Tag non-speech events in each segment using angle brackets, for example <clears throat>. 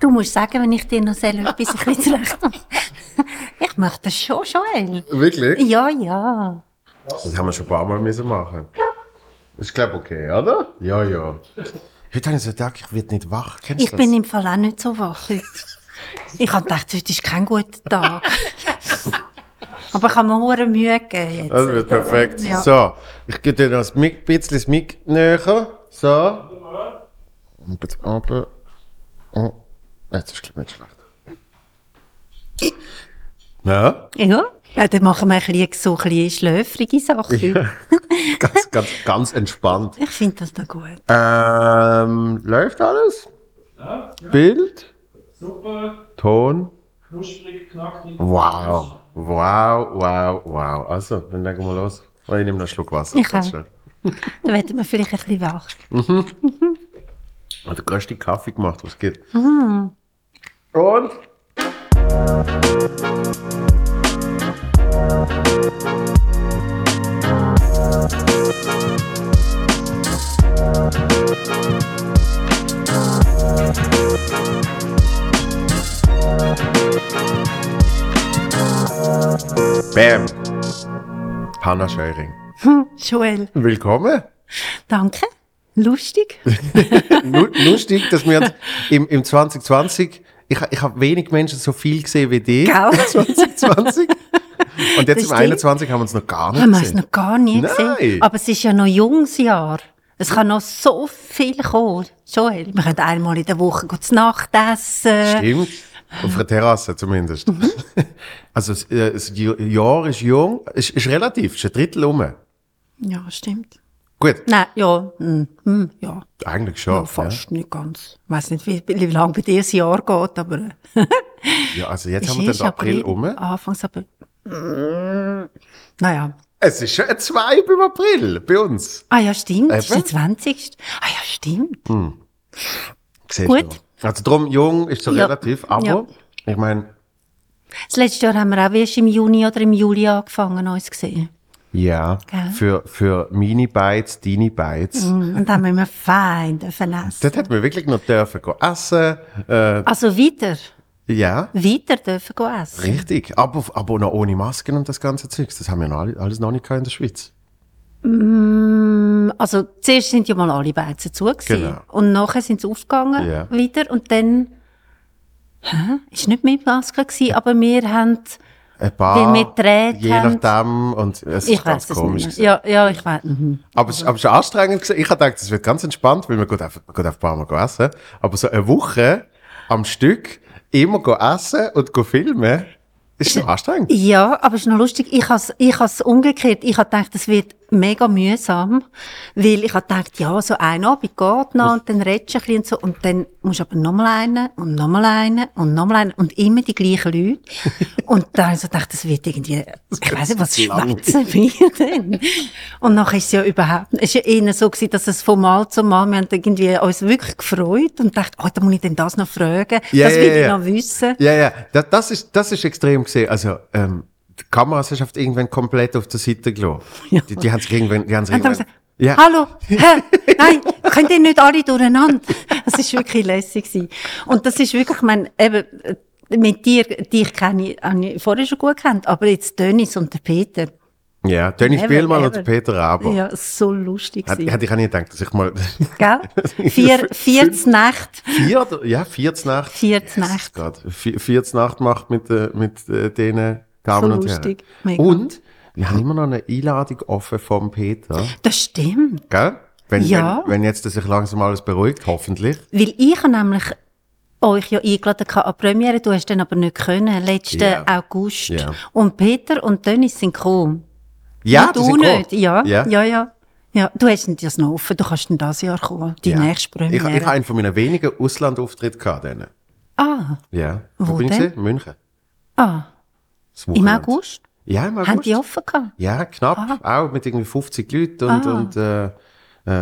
Du musst sagen, wenn ich dir noch selber etwas ein bisschen zurecht Ich möchte das schon, Joel. Wirklich? Ja, ja. Das haben wir schon ein paar Mal müssen machen. Ist, glaube ich, okay, oder? Ja, ja. Heute habe ich so gedacht, ich werde nicht wach. Kennst Ich das? bin im Fall auch nicht so wach heute. Ich habe gedacht, heute ist kein guter Tag. Aber ich habe mir hure Mühe gegeben jetzt. Das wird perfekt. Ja. So, ich gebe dir noch ein bisschen das Mic näher. So. Und jetzt runter. Oh. Jetzt ist es nicht schlecht. Ja, Ja? Ja, dann machen wir ein bisschen so ein bisschen schläfrige Sachen. <laughs> ganz, ganz, ganz entspannt. Ich finde das noch gut. Ähm, läuft alles? Bild? Super, Ton? knusprig, knackig. Wow. Wow, wow, wow. Also, dann legen wir los. Oh, Ich nehme noch einen Schluck Wasser. Ich auch. Dann werden wir vielleicht ein bisschen wach. <laughs> Hat der größte Kaffee gemacht, was geht. Mhm. Und? Bam! Hanna Scheuring. Joel, Willkommen. danke. Lustig. <laughs> Lu- lustig, dass wir im, im 2020, ich, ich habe wenig Menschen so viel gesehen wie die. Gell? <laughs> 2020. Und jetzt im stimmt. 21 haben wir uns noch gar nicht Haben wir es gesehen. noch gar nie Nein. gesehen. Aber es ist ja noch ein junges Jahr. Es kann noch so viel kommen. Joel, wir können einmal in der Woche gut Nacht essen. Stimmt. Auf einer Terrasse zumindest. Mhm. <laughs> Also das, äh, das Jahr ist jung, ist, ist relativ, ist ein Drittel um. Ja, stimmt. Gut, Nein, ja, hm, hm, ja, eigentlich schon. ja fast nicht ganz. Ich weiß nicht, wie, wie lange bei dir das Jahr geht, aber Ja. <laughs> ja, also jetzt haben wir den April um. Anfangs April. Mm, naja. Es ist schon ein Zwei beim April bei uns. Ah ja, stimmt. Das ist Eben. der 20. Ah ja, stimmt. Siehst Gut. du. Also drum, jung ist so Ja. relativ, aber Ja. ich meine, Das letzte Jahr haben wir auch erst im Juni oder im Juli angefangen, uns gesehen. Ja, Gell? für, für meine Bites, deine Bites. Mm, Und dann haben wir fein dürfen essen. Dort hätten wir wirklich noch dürfen gehen essen. Äh, Also weiter, ja, weiter dürfen gehen essen. richtig. Aber, aber noch ohne Masken und das ganze Zeugs. Das haben wir noch alle, alles noch nicht in der Schweiz. Mm, Also zuerst sind ja mal alle Beizen zu gewesen. Genau. Und nachher sind sie aufgegangen Ja. wieder und dann hä? ist nicht mit Maske gewesen, aber wir haben Ein paar, Weil wir gedreht je haben. nachdem. Und es ich ist ganz weiß es komisch. nicht. Ja, ja, ich weiß. Mhm. Aber es aber es ist schon anstrengend gewesen. Ich habe gedacht, es wird ganz entspannt, weil man geht einfach ein paar Mal essen. Aber so eine Woche am Stück immer essen und filmen, ist schon anstrengend. Ja, aber es ist noch lustig. Ich has, ich has umgekehrt. Ich habe gedacht, das wird mega mühsam, weil ich habe gedacht, ja, so ein Abend geht noch und dann redest du ein bisschen und so und dann musst du aber nochmal einen und nochmal einen und nochmal einen und immer die gleichen Leute. <laughs> und dann habe ich so gedacht, das wird irgendwie, ich weiß nicht, was schwätzen wir denn? Und nachher ist es ja überhaupt, es ist ja eher so gewesen, dass es von Mal zu Mal, wir haben irgendwie uns wirklich gefreut und gedacht, oh, da muss ich denn das noch fragen, Ja, das will ja, ich ja. noch wissen. Ja, ja, das, das ist, das ist extrem gesehen. Also, ähm, die Kameraschaft irgendwann komplett auf der Seite gelassen. <laughs> Die, die haben sich irgendwann, die haben sich irgendwann, ja. Hallo, <laughs> hä? Nein, könnt ihr nicht alle durcheinander? <laughs> Das ist wirklich lässig gewesen. Und das ist wirklich, ich meine, eben, äh, mit dir, dich kenne ich, habe ich vorher schon gut kennt, aber jetzt Dennis und der Peter. Ja, Dennis Spielmann und. Peter Raber. Ja, so lustig Hätte, gewesen. hätte ich auch nicht gedacht, dass ich mal, Gell? Vier, viertes Nacht. vier, oder- ja, viertes Nacht. Viertes Nacht. Gerade. Vi- Viertes Nacht macht mit, äh, mit äh, denen Damen So und. Herren. Mega. Und wir haben immer noch eine Einladung offen vom Peter. Das stimmt. Gell? Wenn, Ja. wenn, wenn jetzt sich langsam alles beruhigt, hoffentlich. Weil ich habe nämlich euch ja eingeladen gehabt an Premiere, du hast dann aber nicht können, letzten Ja. August. Ja. Und Peter und Dennis sind gekommen. Ja, Und du nicht, ja, Ja. ja, ja. ja. Du hast nicht das noch offen, du kannst dann das Jahr kommen, die nächste Ich, Premiere. ich habe einen von meinen wenigen Auslandauftritten gehabt. Denen. ah, Ja. Wo bin ich denn? gewesen? München. ah, im. August? Ja, im August. Haben die offen gehabt? Ja, knapp. Auch mit irgendwie 50 Leuten und, Ah. und, äh,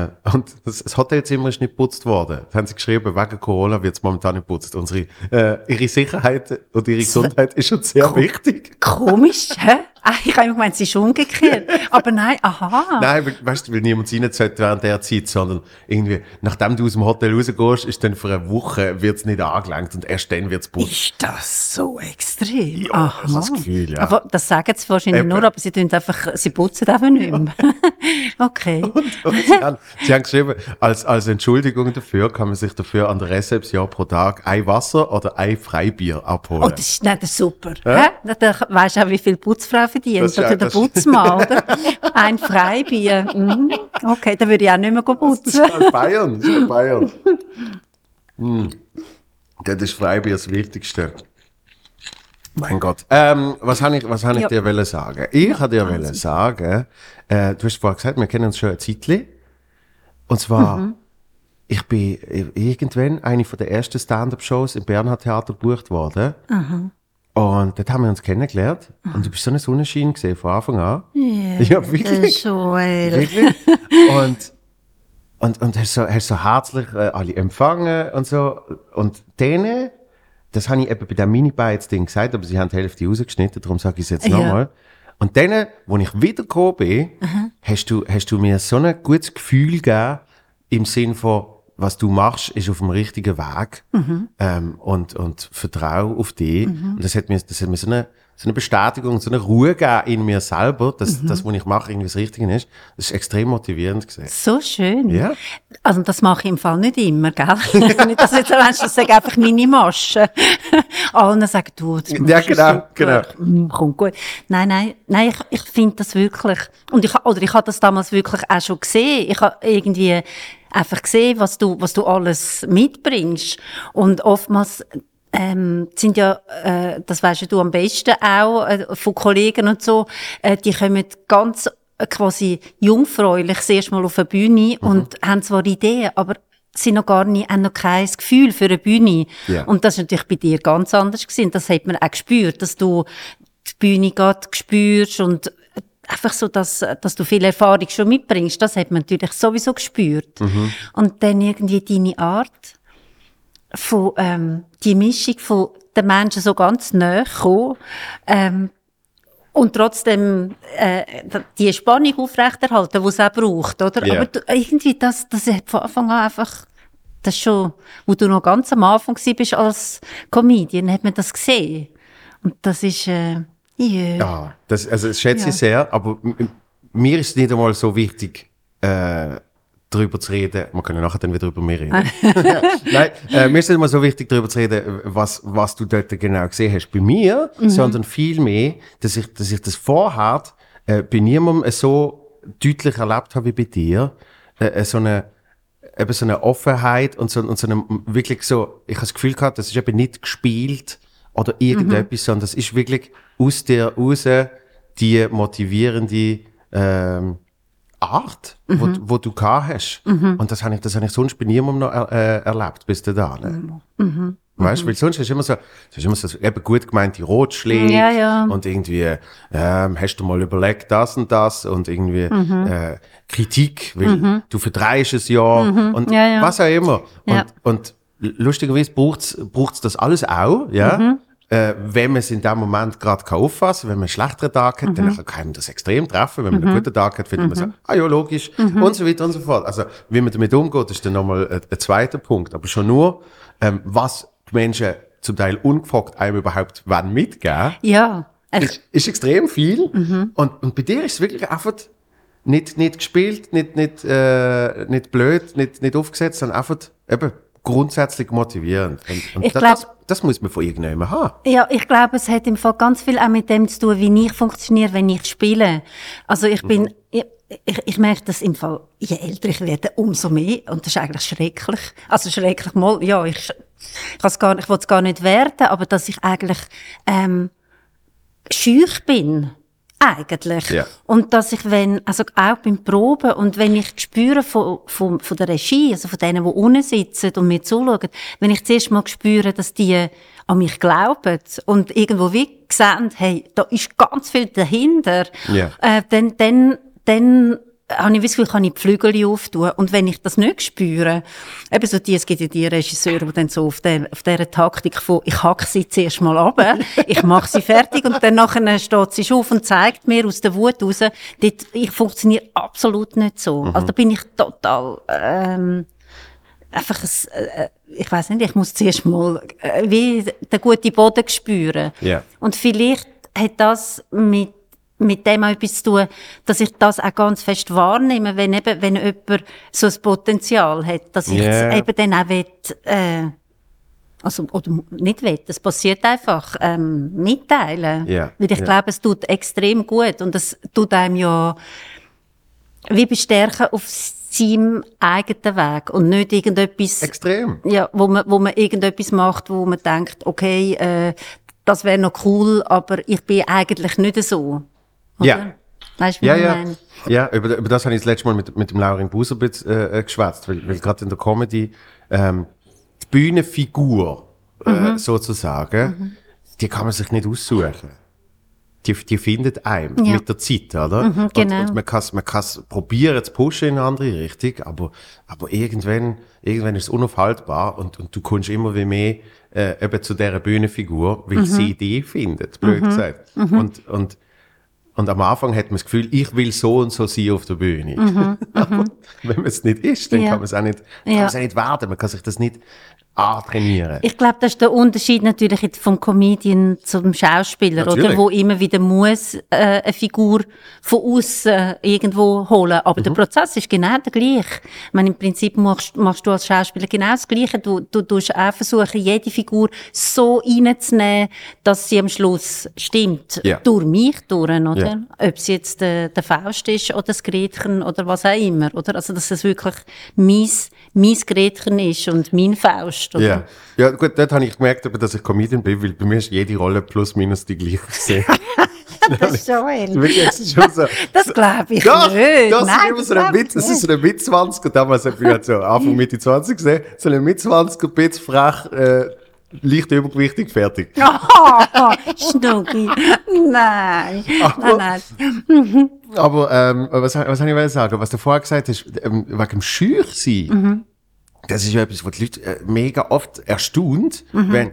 äh, und das, das Hotelzimmer ist nicht geputzt worden. Da haben sie geschrieben, wegen Corona wird es momentan nicht geputzt. Unsere, äh, ihre Sicherheit und ihre Gesundheit ist schon sehr wichtig. Komisch, hä? Ah, ich habe immer gemeint, es ist umgekehrt. Aber nein, aha. Nein, weil, weißt du, weil niemand rein sollte während der Zeit, sondern irgendwie, nachdem du aus dem Hotel rausgehst, ist dann für eine Woche wird's nicht angelenkt und erst dann wird's putzt. Ist das so extrem? Ja, das ist das Gefühl, ja. Aber das sagen sie wahrscheinlich Eben. nur, aber sie tun einfach, sie putzen einfach nicht mehr. <laughs> okay. <laughs> Und sie, haben, sie haben geschrieben, als, als Entschuldigung dafür kann man sich dafür an der Rezeption pro Tag ein Wasser oder ein Freibier abholen. Oh, das ist, nein, das ist super. Hä? Da, da weisst du auch, wie viel Putzfrau verdient. Das ist ja- Oder der das- Putzmann, oder? Ein Freibier. Mhm. Okay, dann würde ich auch nicht mehr Das putzen. ist halt Bayern, das ist halt Bayern. Hm. Das ist Freibier das Wichtigste. Mein Gott. Ähm, was habe ich, was hab ich Ja. dir wollen sagen? Ich habe dir wollen sagen, äh, du hast vorhin gesagt, wir kennen uns schon ein Zeitchen. Und zwar, Mhm. ich bin irgendwann eine von der ersten Stand-Up-Shows im Bernhard Theater gebucht worden. Und dort haben wir uns kennengelernt. Und du bist so eine Sonnenschein gesehen von Anfang an. Ja, wirklich. Joel. Wirklich? und, und, und hast so, hast so herzlich äh, alle empfangen und so. Und denen, das habe ich eben bei dem Mini-Bites-Ding gesagt, aber sie haben die Hälfte rausgeschnitten, darum sage ich es jetzt Ja. nochmal. Und denen, wo ich wiedergekommen bin, hast du, hast du mir so ein gutes Gefühl gegeben, im Sinn von, was du machst, ist auf dem richtigen Weg, ähm, und, und vertraue auf dich. Und das hat mir, das hat mir so eine, so eine Bestätigung, so eine Ruhe gegeben in mir selber, dass das, was ich mache, irgendwie das Richtige ist. Das ist extrem motivierend gewesen. So schön. Ja. Also das mache ich im Fall nicht immer, gell? <laughs> nicht, dass jetzt meinst, das sage einfach meine Masche. <laughs> Alle sagen, du, das Ja, genau, super. genau. Mm, Kommt gut. Nein, nein, nein, ich, ich finde das wirklich, und ich, oder ich habe das damals wirklich auch schon gesehen. Ich habe irgendwie einfach gesehen, was du, was du alles mitbringst. Und oftmals, ähm, sind ja, äh, das weisst ja du am besten auch, äh, von Kollegen und so, äh, die kommen ganz äh, quasi jungfräulich das erste Mal auf eine Bühne und haben zwar Ideen, aber sind noch gar nicht, haben noch kein Gefühl für eine Bühne. Ja. Und das ist natürlich bei dir ganz anders gewesen. Das hat man auch gespürt, dass du die Bühne gerade spürst und einfach so, dass, dass du viel Erfahrung schon mitbringst. Das hat man natürlich sowieso gespürt. Und dann irgendwie deine Art von, ähm, die Mischung von den Menschen so ganz nahe kommen, ähm, und trotzdem äh, die Spannung aufrechterhalten, die es auch braucht, oder? Ja. Aber du, irgendwie, das, das hat von Anfang an einfach, das schon, wo du noch ganz am Anfang bist als Comedian, hat man das gesehen. Und das ist, äh, ja. Ja, das, also das schätze ich Ja. sehr, aber mir ist es nicht einmal so wichtig, äh, darüber zu reden. Wir können nachher dann wieder über mich reden. <laughs> <laughs> Nein, äh, mir ist es nicht mal so wichtig, darüber zu reden, was, was du dort genau gesehen hast bei mir, sondern vielmehr, dass ich, dass ich das vorher äh, bei niemandem so deutlich erlebt habe wie bei dir. Äh, äh, so eine, eben so eine Offenheit und so, und so eine, wirklich so, ich habe das Gefühl gehabt, das ist eben nicht gespielt oder irgendetwas, sondern das ist wirklich aus dir raus die motivierende ähm, Art, wo, wo du gehabt hast. Und das habe ich, das habe ich sonst bei niemandem noch er, äh, erlebt, bis dahin. Weißt du, weil sonst ist immer so, es ist immer so eben gut gemeinte Rotschläge Ja, ja. und irgendwie, ähm, hast du mal überlegt, das und das und irgendwie Mhm. äh, Kritik, weil du verdreist es ja und Ja, was auch immer. Und, und lustigerweise braucht's braucht's das alles auch, ja. Mhm. Äh, wenn man es in dem Moment gerade kann auffassen wenn man einen schlechteren Tag hat, Mhm. dann kann man das extrem treffen. Wenn man einen guten Tag hat, findet man so, ah ja, logisch, Mhm. und so weiter und so fort. Also, wie man damit umgeht, ist dann nochmal ein, ein zweiter Punkt. Aber schon nur, ähm, was die Menschen zum Teil ungefragt einem überhaupt wollen mitgeben, Ja. Ist, ist extrem viel. Mhm. Und, und bei dir ist es wirklich einfach nicht, nicht gespielt, nicht, nicht, äh, nicht blöd, nicht, nicht aufgesetzt, sondern einfach eben grundsätzlich motivierend. Und, und Ich das, glaub- das, muss man von irgendjemandem haben. Ja, ich glaube, es hat im Fall ganz viel auch mit dem zu tun, wie ich funktioniere, wenn ich spiele. Also ich bin, ich, ich, ich merke das im Fall, je älter ich werde, umso mehr. Und das ist eigentlich schrecklich. Also schrecklich mal, ja, ich, ich, gar, ich will es gar nicht werten, aber dass ich eigentlich ähm, schüch bin. Eigentlich. Ja. Und dass ich, wenn, also auch beim Proben und wenn ich spüre von, von, von der Regie, also von denen, die unten sitzen und mir zuschauen, wenn ich zuerst mal spüre, dass die an mich glauben und irgendwo wie sehen, hey, da ist ganz viel dahinter, Ja. äh, dann, dann, dann habe ich das Gefühl, kann ich die Flügel auftun. Und wenn ich das nicht spüre, eben so die, es gibt ja die Regisseure, die dann so auf, der, auf dieser Taktik von, ich hacke sie zuerst mal ab, <laughs> ich mache sie fertig und dann nachher steht sie auf und zeigt mir aus der Wut raus, dort, ich funktioniere absolut nicht so. Also da bin ich total, ähm, einfach ein, äh, ich weiß nicht, ich muss zuerst mal äh, wie den guten Boden spüren. Ja. Und vielleicht hat das mit mit dem auch etwas zu tun, dass ich das auch ganz fest wahrnehme, wenn eben, wenn jemand so ein Potenzial hat, dass ich es eben dann auch will, äh, also, oder nicht will, das passiert einfach, ähm, mitteilen. Ja, Weil ich ja. glaube, es tut extrem gut und es tut einem ja wie bestärken auf seinem eigenen Weg und nicht irgendetwas, Extrem. ja, wo man, wo man irgendetwas macht, wo man denkt, okay, äh, das wäre noch cool, aber ich bin eigentlich nicht so. Oder? Ja. Weißt du, Ja, ja. meine? Ja, über, über das habe ich das letzte Mal mit, mit dem Laurin Busabitz äh, äh, geschwätzt, weil, weil gerade in der Comedy ähm, die Bühnenfigur Mhm. äh, sozusagen, die kann man sich nicht aussuchen. Die, die findet einem Ja. mit der Zeit, oder? und, genau. und man kann man kann's probieren zu pushen in eine andere Richtung, aber, aber irgendwann, irgendwann ist es unaufhaltbar und, und du kommst immer wie mehr äh, eben zu dieser Bühnenfigur, weil Mhm. sie die findet, blöd gesagt. Und, und und am Anfang hat man das Gefühl, ich will so und so sein auf der Bühne. Aber <laughs> wenn man es nicht ist, dann Mhm, Ja. kann man es auch nicht, kann Ja. auch nicht werden. Man kann sich das nicht antrainieren. Ich glaube, das ist der Unterschied natürlich vom Comedian zum Schauspieler, Natürlich. oder? Wo immer wieder muss, äh, eine Figur von außen irgendwo holen. Aber Mhm. der Prozess ist genau der gleiche. Ich meine, im Prinzip machst, machst du als Schauspieler genau das Gleiche. Du, du tust auch versuchen, jede Figur so reinzunehmen, dass sie am Schluss stimmt. Ja. Durch mich durch, oder? Ja. Ob es jetzt der, der Faust ist oder das Gretchen oder was auch immer, oder? Also, dass es wirklich mies, mies Gretchen ist und mein Faust, oder? Ja. ja, gut, dort habe ich gemerkt, dass ich Comedian bin, weil bei mir ist jede Rolle plus minus die gleiche gesehen. <laughs> Das ist Joel. Wirklich, es ist schon so. Das glaube ich Doch, nicht. das Nein, ist immer so ein Witz, das ist so ein mit 20 damals habe ich halt so Anfang Mitte 20 gesehen, so ein mit 20 ein bisschen frech, äh, leicht übergewichtig, fertig. <laughs> Oh, Schnucki. Nein. Aber- nein, nein. Aber ähm, was, was habe ich sagen? Was du vorher gesagt hast, ähm, wegen dem Schüchsein, Mhm. Das ist etwas, was die Leute äh, mega oft erstaunt, Mhm. wenn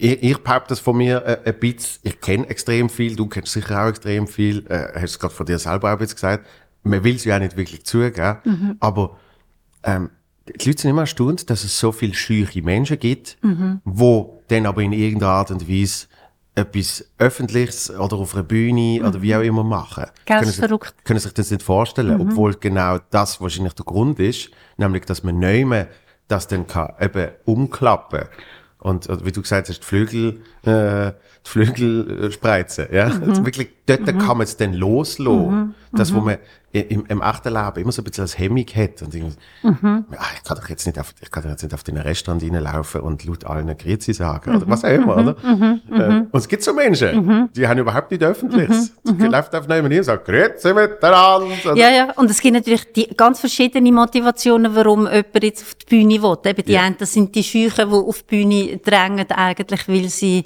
ich, ich behaupte das von mir äh, ein bisschen, ich kenne extrem viel, du kennst sicher auch extrem viel, äh, hast es gerade von dir selber auch bisschen gesagt, man will es ja auch nicht wirklich zugeben, Mhm. aber ähm, die Leute sind immer erstaunt, dass es so viele schüche Menschen gibt, Mhm. wo dann aber in irgendeiner Art und Weise etwas Öffentliches oder auf einer Bühne oder wie auch immer machen. Mhm. Gell, Können sich- verrückt. Mhm. können sich das nicht vorstellen, obwohl genau das wahrscheinlich der Grund ist, nämlich, dass man neu das dann kann eben umklappen und äh, wie du gesagt hast, die Flügel, äh, die Flügel äh, spreizen, ja, Mhm. also wirklich dort kann man es dann loslassen, das, wo man i- im, im echten Leben immer so ein bisschen als Hemmung hat und irgendwie, Mhm. ah, ich kann doch jetzt nicht auf, ich kann doch jetzt nicht auf den Restaurant reinlaufen und laut allen Grüezi sagen Mhm. oder was auch immer, oder? Äh, und es gibt so Menschen, die haben überhaupt nicht Öffentliches. Die läuft auf neben hin und sagt, Grüezi miteinander. Ja, ja. Und es gibt natürlich die ganz verschiedene Motivationen, warum jemand jetzt auf die Bühne will. Eben die Ja. einen, das sind die Schüchen, die auf die Bühne drängen, eigentlich, weil sie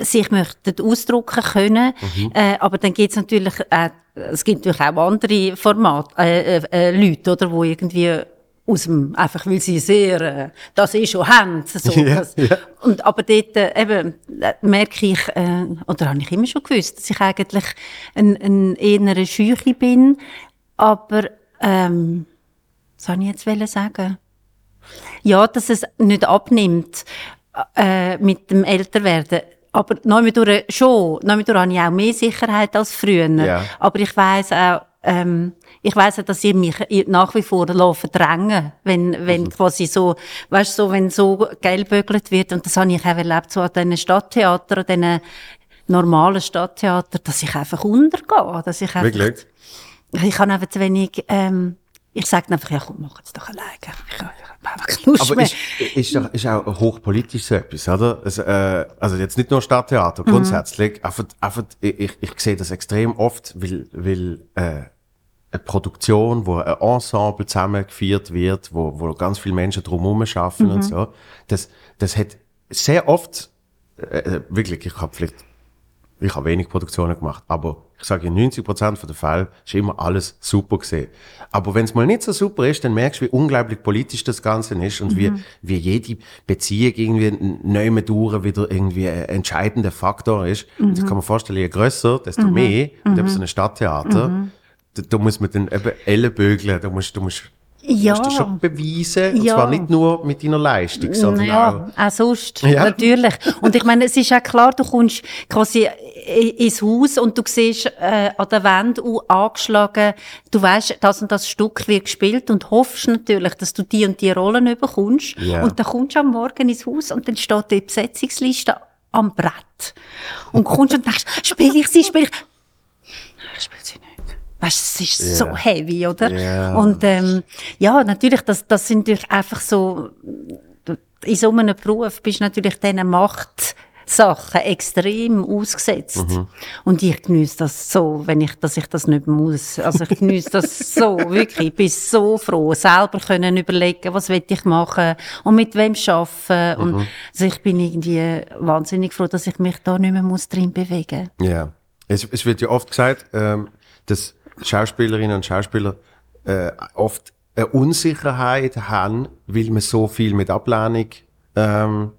sich möchten ausdrucken können. Mhm. Äh, aber dann gibt es natürlich, äh, es gibt natürlich auch andere Formate, äh, äh, äh, Leute, oder, wo irgendwie aus dem, einfach weil sie sehr, äh, das eh schon haben, so. <laughs> Das. ja. Und, aber dort, äh, eben, äh, merke ich, äh, oder habe ich immer schon gewusst, dass ich eigentlich ein, ein eher eine Schüche bin. Aber, ähm, was soll ich jetzt wollen sagen? Ja, dass es nicht abnimmt, äh, mit dem Älterwerden. Aber durch schon. Durch habe ich auch mehr Sicherheit als früher. Ja. Aber ich weiss auch, ähm, ich weiss auch, dass ich mich nach wie vor verdrängen, wenn, wenn quasi so, weißt so, wenn so gelbögelt wird. Und das habe ich auch erlebt, so an diesen Stadttheater, an diesen normalen Stadttheater, dass ich einfach untergehe, dass ich einfach, Wirklich? ich habe einfach zu wenig, ähm, ich sage einfach, ja komm, mach jetzt doch alleine. Einfach Lust Aber mehr. ist, ist, doch, ist auch hochpolitisch so etwas, oder? Also, äh, also jetzt nicht nur Stadttheater, grundsätzlich. Einfach, einfach, ich, ich sehe das extrem oft, weil, weil äh, eine Produktion, wo ein Ensemble zusammengeführt wird, wo, wo ganz viele Menschen drumherum arbeiten und so, das, das hat sehr oft, äh, äh, wirklich, ich habe vielleicht ich habe wenig Produktionen gemacht, aber ich sage in 90% der Fälle ist immer alles super gesehen. Aber wenn es mal nicht so super ist, dann merkst du, wie unglaublich politisch das Ganze ist und wie, wie jede Beziehung irgendwie neu mit durch wieder irgendwie ein entscheidender Faktor ist. Und ich kann mir vorstellen, je grösser, desto mehr, und eben so ein Stadttheater, da, da muss man dann eben Ellenbögeln, da musst du musst, Ja. musst du schon beweisen, und Ja. zwar nicht nur mit deiner Leistung, sondern Ja, auch sonst, Ja. natürlich. Und ich meine, es ist auch klar, du kommst quasi ins Haus und du siehst äh, an der Wand au- angeschlagen, du weißt, das und das Stück wird gespielt und hoffst natürlich, dass du die und die Rollen bekommst. Ja. Und dann kommst du am Morgen ins Haus und dann steht die Besetzungsliste am Brett. Und kommst und denkst, spiele ich sie, spiele ich... Ich spiele sie. Weißt, es ist so Ja. heavy, oder? Ja. Und ähm, ja, natürlich, das, das sind natürlich einfach so in so einem Beruf bist du natürlich diesen Machtsachen extrem ausgesetzt. Und ich genieße das so, wenn ich, dass ich das nicht muss. Also ich genieße das so, <laughs> wirklich. Ich bin so froh, selber können überlegen, was will ich machen und mit wem arbeiten. Und also ich bin irgendwie wahnsinnig froh, dass ich mich da nicht mehr muss drin bewegen Ja. Es, es wird ja oft gesagt, ähm, dass Schauspielerinnen und Schauspieler äh, oft eine Unsicherheit haben, weil man so viel mit Ablehnung ähm,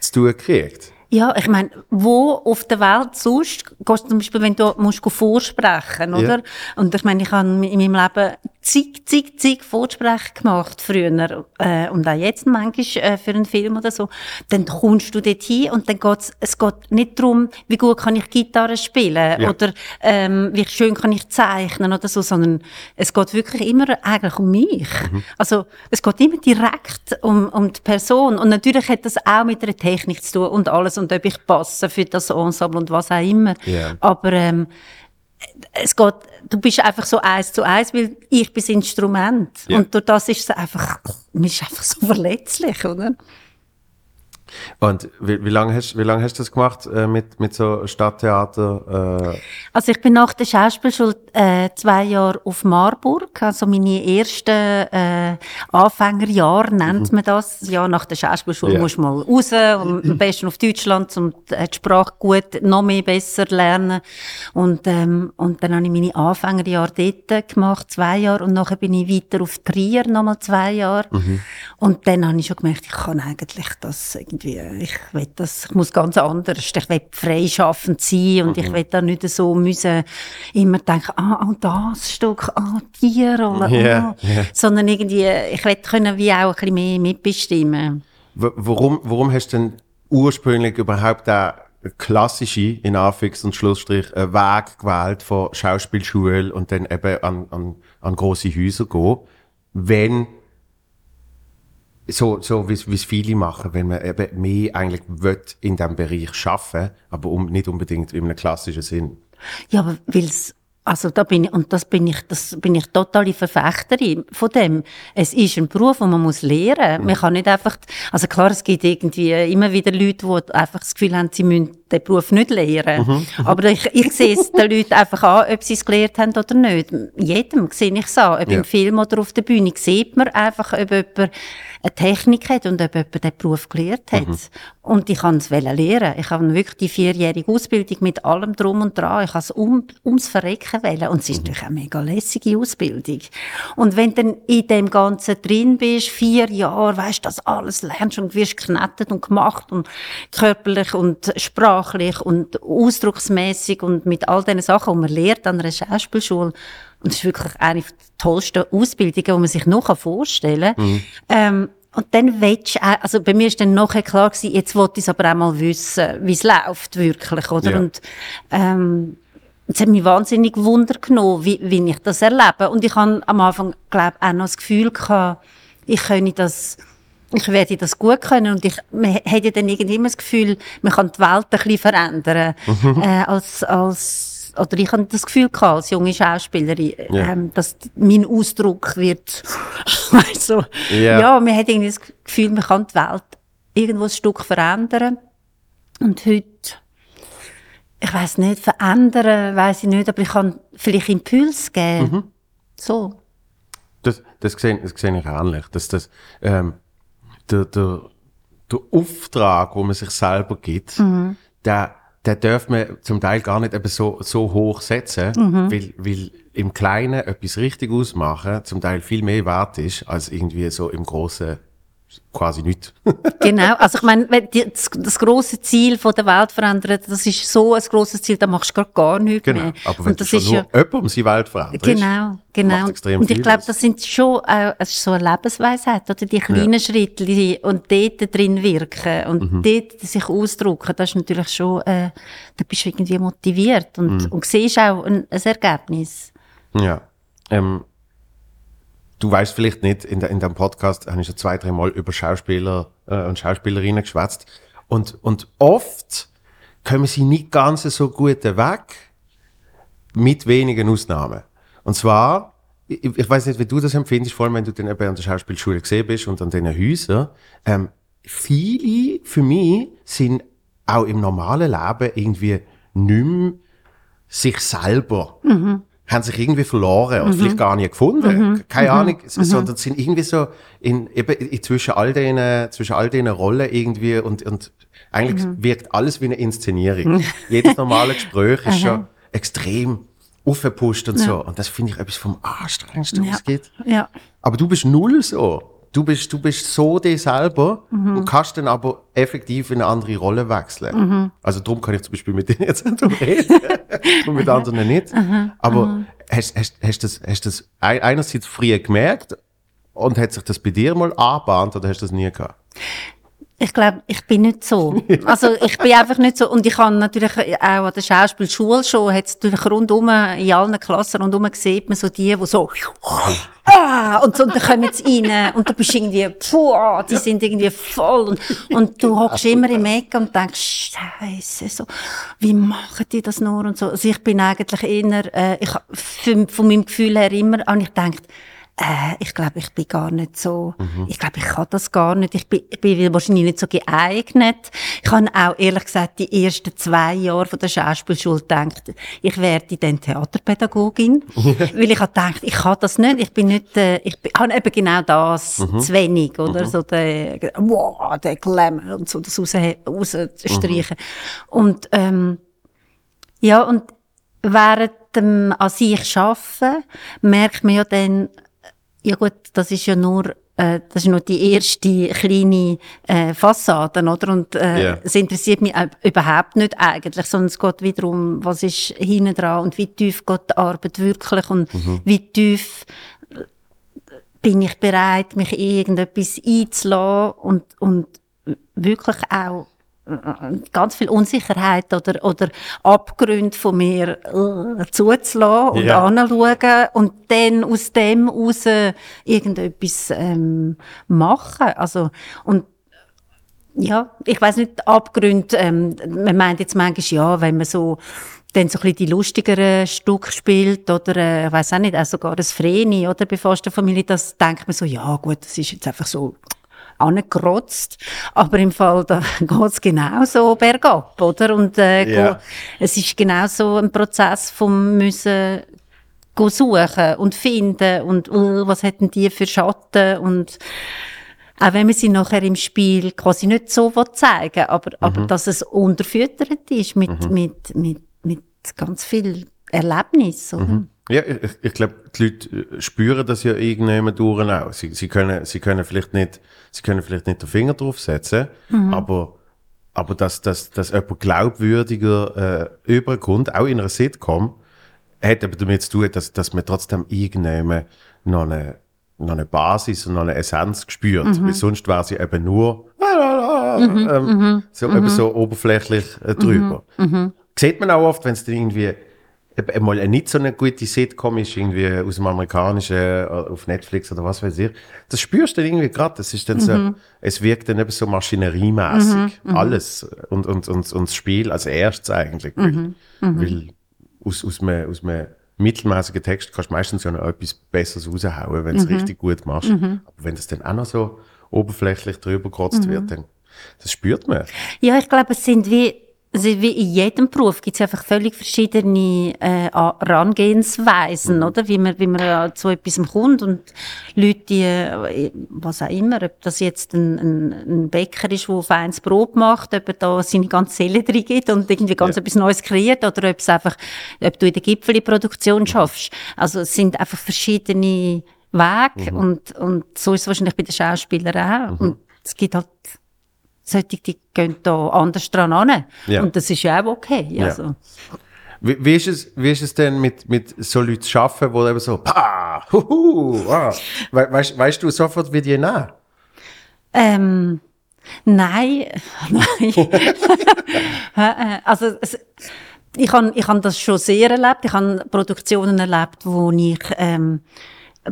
zu tun kriegt. Ja, ich meine, wo auf der Welt sonst, gehst zum Beispiel, wenn du musst vorsprechen, oder? Und ich meine, ich habe in meinem Leben zig, zig, zig Vorsprechen gemacht, früher, äh, und auch jetzt manchmal äh, für einen Film oder so. Dann kommst du dort hin und dann geht's, es geht nicht darum, wie gut kann ich Gitarre spielen, Ja. oder, ähm, wie schön kann ich zeichnen oder so, sondern es geht wirklich immer eigentlich um mich. Also, es geht immer direkt um, um die Person. Und natürlich hat das auch mit der Technik zu tun und alles und ob ich passe für das Ensemble und was auch immer. Ja. Aber, ähm, es geht, du bist einfach so eins zu eins, weil ich bin das Instrument. Ja. Und durch das ist es einfach, man ist einfach so verletzlich, oder? Und wie, wie lange hast, wie lange hast du das gemacht äh, mit, mit so Stadttheater? Äh, Also ich bin nach der Schauspielschule äh, zwei Jahre auf Marburg, also meine ersten äh, Anfängerjahre nennt man das. Ja, nach der Schauspielschule Ja. musst du mal raus, und <clears throat> am besten auf Deutschland, um die Sprache gut, noch mehr besser lernen. Und, ähm, und dann habe ich meine Anfängerjahre dort gemacht, zwei Jahre, und nachher bin ich weiter auf Trier nochmal zwei Jahre. Und dann habe ich schon gemerkt, ich kann eigentlich das irgendwie, ich will das, ich muss ganz anders, ich will freischaffend sein und ich will da nicht so müssen immer denken, ah, ah das Stück, ah, die Rolle, Ja, ah. ja. sondern irgendwie, ich will können wie auch ein bisschen mehr mitbestimmen. w- warum, warum hast du denn ursprünglich überhaupt den klassische, in Anführungs- und Schlussstrich, äh, Weg gewählt von Schauspielschule und dann eben an, an, an grosse Häuser gehen, wenn so, so wie es viele machen, wenn man eben mehr eigentlich will in diesem Bereich schaffen, aber um, nicht unbedingt in einem klassischen Sinn. Ja, aber weil's, also da bin ich, und das bin ich, das bin ich totale Verfechterin von dem. Es ist ein Beruf, den man muss lernen. Man kann nicht einfach, also klar, es gibt irgendwie immer wieder Leute, die einfach das Gefühl haben, sie müssen den Beruf nicht lernen. Aber ich, ich sehe es den Leuten einfach an, ob sie es gelernt haben oder nicht. Jedem sehe ich es an, ob Ja. im Film oder auf der Bühne, sieht man einfach, ob jemand eine Technik hat und ob jemand den Beruf gelernt hat. Und ich kann es lernen. Ich habe wirklich die vierjährige Ausbildung mit allem Drum und Dran. Ich habe es um, ums Verrecken wählen. Und es ist natürlich eine mega lässige Ausbildung. Und wenn du dann in dem Ganzen drin bist, vier Jahre, weißt du, das alles lernst und wirst geknettet und gemacht und körperlich und sprachlich und ausdrucksmäßig und mit all diesen Sachen, die man lernt an einer Schauspielschule. Und es ist wirklich eine der tollsten Ausbildungen, die man sich noch vorstellen kann. Ähm, und dann willst du also bei mir ist dann nachher klar gewesen, jetzt wollte ich es aber auch mal wissen, wie es läuft wirklich, oder? Ja. Und, ähm, es hat mich wahnsinnig Wunder genommen, wie, wie ich das erlebe. Und ich habe am Anfang, glaube auch noch das Gefühl gehabt, ich könne das, ich werde das gut können. Und ich, man hat ja dann irgendwie immer das Gefühl, man kann die Welt ein bisschen verändern, äh, als, als, oder ich habe das Gefühl gehabt, als junge Schauspielerin, Ja. ähm, dass mein Ausdruck wird, <laughs> weißt so, Ja. man hat irgendwie das Gefühl, man kann die Welt irgendwo ein Stück verändern. Und heute, ich weiß nicht, verändern, weiß ich nicht, aber ich kann vielleicht Impuls geben. So. Das, das, sehe, das sehe ich ähnlich. Dass das, ähm, der, der, der Auftrag, wo man sich selber gibt, der den darf man zum Teil gar nicht eben so, so hoch setzen, Mhm. weil, weil im Kleinen etwas richtig ausmachen zum Teil viel mehr wert ist, als irgendwie so im Großen quasi nicht. Genau, also ich meine, das, das große Ziel von der Welt verändern, das ist so ein grosses Ziel, da machst du gar, gar nichts genau. mehr. Aber wenn Und das ist nur ja, jemand um seine Welt veränderst, Genau, genau. Und ich glaube, das sind schon auch, es ist so eine Lebensweisheit, oder? Die kleinen Schritte die, und dort drin wirken und Mhm. dort sich ausdrücken, das ist natürlich schon, äh, da bist du irgendwie motiviert und, Mhm. und siehst auch ein, ein Ergebnis. Ja. Ähm, du weißt vielleicht nicht, in, de, in dem Podcast habe ich schon zwei, drei Mal über Schauspieler äh, und Schauspielerinnen geschwätzt. Und, und oft kommen sie nicht ganz so gut weg, mit wenigen Ausnahmen. Und zwar, ich, ich weiß nicht, wie du das empfindest, vor allem wenn du dann eben an der Schauspielschule gesehen bist und an diesen Häusern. Ähm, viele für mich sind auch im normalen Leben irgendwie nicht mehr sich selber. Haben sich irgendwie verloren oder vielleicht gar nicht gefunden. Keine Ahnung, s- sondern sind irgendwie so in, eben in- zwischen all denen, zwischen all denen Rollen irgendwie und, und eigentlich wirkt alles wie eine Inszenierung. Jedes normale Gespräch <laughs> ist schon extrem aufgepusht und so. Und das finde ich etwas vom Anstrengendsten, was es gibt. Ja. Aber du bist null so. Du bist, du bist so dir selber und kannst dann aber effektiv in eine andere Rolle wechseln. Also darum kann ich zum Beispiel mit dir jetzt <laughs> reden <laughs> und mit anderen nicht. Aber hast, hast, hast du das, hast das ein- einerseits früher gemerkt und hat sich das bei dir mal angebahnt oder hast du das nie gehabt? Ich glaube, ich bin nicht so. Also ich bin einfach nicht so. Und ich habe natürlich auch an der Schauspielschule schon, hat es natürlich rundum, in allen Klassen rundum sieht man so die, die so, ah, und, so, und dann kommen sie rein und du bist irgendwie, puh, die sind irgendwie voll und, und du hockst immer im Eck und denkst, Scheiße, so, wie machen die das nur und so. Also ich bin eigentlich eher, äh, ich, für, von meinem Gefühl her immer, habe ich gedacht, äh, ich glaube, ich bin gar nicht so, ich glaube, ich kann das gar nicht, ich bin, ich bin wahrscheinlich nicht so geeignet. Ich habe auch, ehrlich gesagt, die ersten zwei Jahre von der Schauspielschule gedacht, ich werde dann Theaterpädagogin, <laughs> weil ich habe gedacht, ich kann das nicht, ich bin nicht, äh, ich bin, habe eben genau das, zu wenig, oder, so der, wow, der Glamour und so, das raus, rausstreichen. Und, ähm, ja, und während dem an sich arbeiten, merkt man ja dann, ja gut, das ist ja nur, äh, das ist nur die erste kleine äh, Fassade, oder? Und äh, Ja. es interessiert mich überhaupt nicht eigentlich, sondern es geht wieder um, was ist hinten dran und wie tief geht die Arbeit wirklich und wie tief bin ich bereit, mich in irgendetwas einzulassen und, und wirklich auch ganz viel Unsicherheit oder, oder Abgründe von mir äh, zuzulassen und Ja. anschauen und dann aus dem raus irgendetwas ähm, machen. Also, und ja, ich weiß nicht, Abgründe, ähm, man meint jetzt manchmal, ja, wenn man so dann so ein bisschen die lustigeren Stücke spielt oder, äh, ich weiß auch nicht, auch sogar das Vreni oder bei Familie, das denkt man so, ja gut, das ist jetzt einfach so angekrotzt, aber im Fall, da <laughs> geht's genauso bergab, oder? Und äh, go- es ist genauso ein Prozess vom müssen go suchen und finden und uh, was hätten die für Schatten? Und auch wenn man sie nachher im Spiel quasi nicht so will zeigen aber, aber dass es unterfüttert ist mit, mit, mit, mit ganz viel Erlebnis, oder? Ja, ich, ich glaube, die Leute äh, spüren das ja irgendjemand durch auch. Sie, sie, können, sie können vielleicht nicht, sie können vielleicht nicht den Finger drauf setzen, aber, aber dass, dass, dass jemand glaubwürdiger äh, überkommt, auch in einer Sitcom, hat eben damit zu tun, dass, dass man trotzdem irgendjemand noch eine, noch eine Basis und noch eine Essenz spürt. Weil sonst wäre sie eben nur ähm, so, eben so oberflächlich äh, drüber. Sieht man auch oft, wenn es dann irgendwie eben mal eine nicht so eine gute Sitcom ist, irgendwie aus dem amerikanischen, äh, auf Netflix oder was weiß ich. Das spürst du dann irgendwie gerade. Das ist dann so, es wirkt dann eben so maschinerimäßig. Alles. Und, und, und, und das Spiel als erstes eigentlich. Weil, weil aus, aus einem, aus einem mittelmäßigen Text kannst du meistens ja noch etwas Besseres raushauen, wenn du es richtig gut machst. Aber wenn das dann auch noch so oberflächlich drüber gekratzt wird, dann, das spürt man. Ja, ich glaube, es sind wie also wie in jedem Beruf gibt es einfach völlig verschiedene äh, Herangehensweisen, oder? Wie man, wie man äh, zu etwas kommt und Leute, die, äh, was auch immer, ob das jetzt ein, ein, ein Bäcker ist, der feines Brot macht, ob er da seine ganze Seele drin gibt und irgendwie ganz Ja. etwas Neues kreiert oder ob es einfach, ob du in der Gipfelproduktion schaffst. Also es sind einfach verschiedene Wege und, und so ist es wahrscheinlich bei den Schauspielern auch. Und es gibt halt solche, die gehen da anders dran an. Ja. Und das ist ja auch okay. Ja. Also. Wie, wie, ist es, wie ist es denn mit, mit so Leuten zu arbeiten, wo eben so, pa, huhu, ah. We, weißt, weißt du sofort, wie die nehmen? Ähm, nein, <laughs> nein. <laughs> Äh, also, es, ich habe ich han das schon sehr erlebt. Ich habe Produktionen erlebt, wo ich ähm,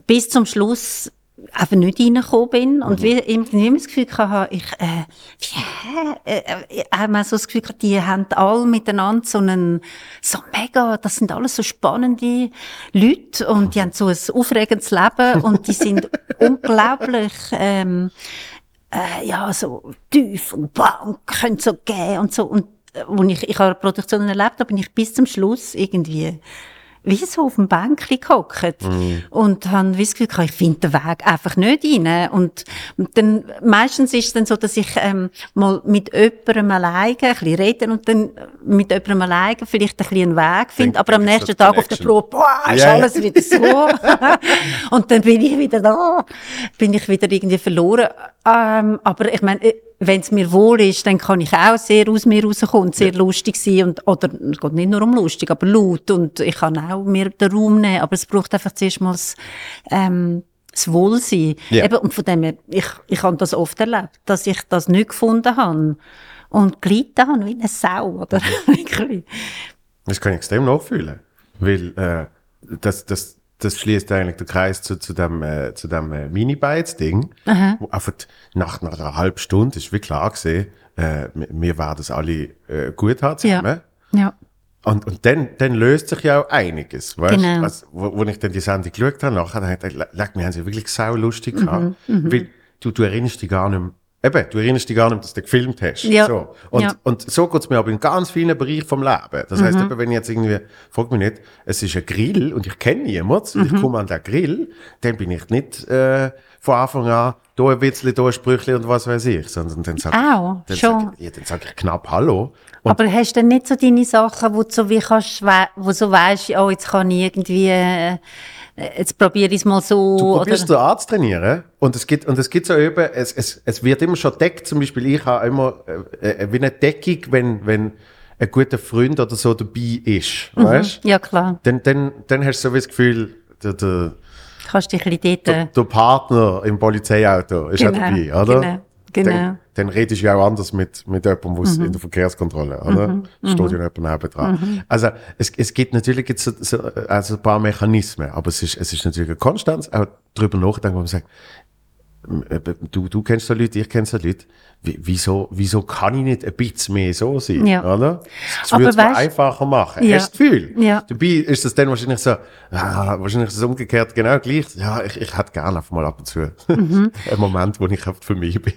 bis zum Schluss einfach nicht reingekommen bin und wie irgendwie immer das Gefühl hatte, ich, äh, wie, äh, äh, habe so das Gefühl gehabt, die haben alle miteinander so einen, so mega, das sind alles so spannende Leute und die haben so ein aufregendes Leben <laughs> und die sind unglaublich, ähm, äh, ja, so tief und bam, können so gehen und so. Und äh, wo ich, ich habe Produktionen erlebt habe, bin ich bis zum Schluss irgendwie wie so auf dem Bänkchen gehockt und habe wie das Gefühl ich finde den Weg einfach nicht rein. Und dann, meistens ist es dann so, dass ich ähm, mal mit jemandem alleine ein bisschen rede und dann mit jemandem alleine vielleicht ein bisschen einen Weg finde, aber am nächsten Tag auf der. Probe, boah, ist ja. alles wieder so. <laughs> und dann bin ich wieder da, bin ich wieder irgendwie verloren. Ähm, aber ich meine, wenn es mir wohl ist, dann kann ich auch sehr aus mir rauskommen und sehr lustig sein und, oder, es geht nicht nur um lustig, aber laut und ich kann auch mir den Raum nehmen, aber es braucht einfach zuerst mal das, ähm, das Wohlsein. Ja. Eben, und von dem her, ich, ich habe das oft erlebt, dass ich das nicht gefunden habe und gelitten habe wie eine Sau, oder? <laughs> Wirklich. Das kann ich extrem nachfühlen. Weil äh, das, das, das schließt eigentlich den Kreis zu, zu dem, äh, zu dem äh, Mini-Bites-Ding. Wo einfach nach, nach einer halben Stunde ist wie klar gesehen, äh, wir- werden das alle äh, gut haben zusammen. Ja. Und, und dann, dann löst sich ja auch einiges. Weißt? Genau. Also, wo, wo ich dann die Sendung geschaut habe, nachher, dann habe ich gedacht, wir haben sie wirklich sau lustig Mhm, gehabt. Weil du, du erinnerst dich gar nicht mehr, eben, du erinnerst dich gar nicht dass du gefilmt hast. Ja. So. Und, Ja. und so geht's mir aber in ganz vielen Bereichen vom Leben. Das heisst, Mhm. eben, wenn ich jetzt irgendwie, frag mich nicht, es ist ein Grill und ich kenne niemanden und Mhm. ich komme an den Grill, dann bin ich nicht äh, von Anfang an da ein Witzli, da ein Sprüchli und was weiß ich, sondern dann sag Auch, ich, dann schon. Sag ja, dann sag ich knapp Hallo. Und Aber hast du denn nicht so deine Sachen, wo du so wie kannst, wo so weisst, oh, jetzt kann ich irgendwie, äh, jetzt probiere ich es mal so, Du oder? probierst du Arzt trainieren und es gibt und es gibt so eben es, es, es wird immer schon deckt. Zum Beispiel ich habe immer äh, äh, wie eine Deckung wenn wenn ein guter Freund oder so dabei ist weißt? Ja, klar. dann dann dann hast du so wie das Gefühl der, der, Kannst dich ein bisschen dort, der, äh, der Partner im Polizeiauto ist auch Genau, dabei oder? genau, genau. dann, dann redest du ja auch anders mit mit jemandem wo Mhm. in der Verkehrskontrolle oder steht ja jemand neben dran Mhm. also es, es gibt natürlich gibt's so, so, also ein paar Mechanismen aber es ist es ist natürlich eine Konstanz auch drüber nachdenken wo man sagt du, du kennst so Leute, ich kenne so Leute. Wie- Wieso, wieso kann ich nicht ein bisschen mehr so sein? Ja. Oder? Das würde es einfacher machen. Ja. Hast du das Gefühl? Ja. Dabei ist das dann wahrscheinlich so, ah, wahrscheinlich ist es umgekehrt genau gleich. Ja, ich, ich hätte gerne einfach mal ab und zu Mhm. <laughs> einen Moment, wo ich für mich bin.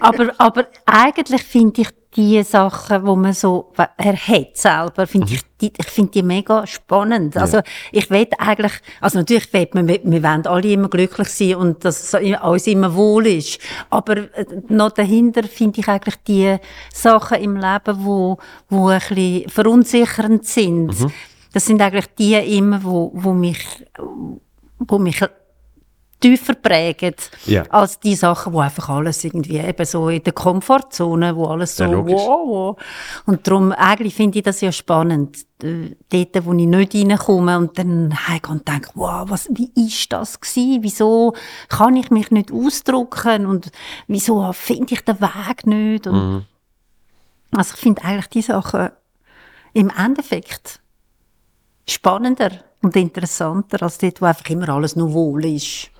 aber, aber eigentlich finde ich die Sachen, wo man so we- erhält selber, finde Mhm. ich, die, ich finde die mega spannend. Also, ich will eigentlich, also natürlich will man, wir, wir wollen alle immer glücklich sein und dass es uns immer wohl ist. Aber äh, noch dahinter finde ich eigentlich die Sachen im Leben, wo, wo ein bisschen verunsichernd sind. Mhm. Das sind eigentlich die immer, wo, wo mich, wo mich tiefer prägen Ja. als die Sachen, wo einfach alles irgendwie eben so in der Komfortzone, wo alles so Ja, wow, wow. Und darum, eigentlich finde ich das ja spannend, äh, dort, wo ich nicht reinkomme und dann heimgehe und denke, wow, was, wie ist das gewesen? Wieso kann ich mich nicht ausdrücken und wieso finde ich den Weg nicht? Mhm. Also ich finde eigentlich die Sachen im Endeffekt spannender und interessanter als dort, wo einfach immer alles nur wohl ist.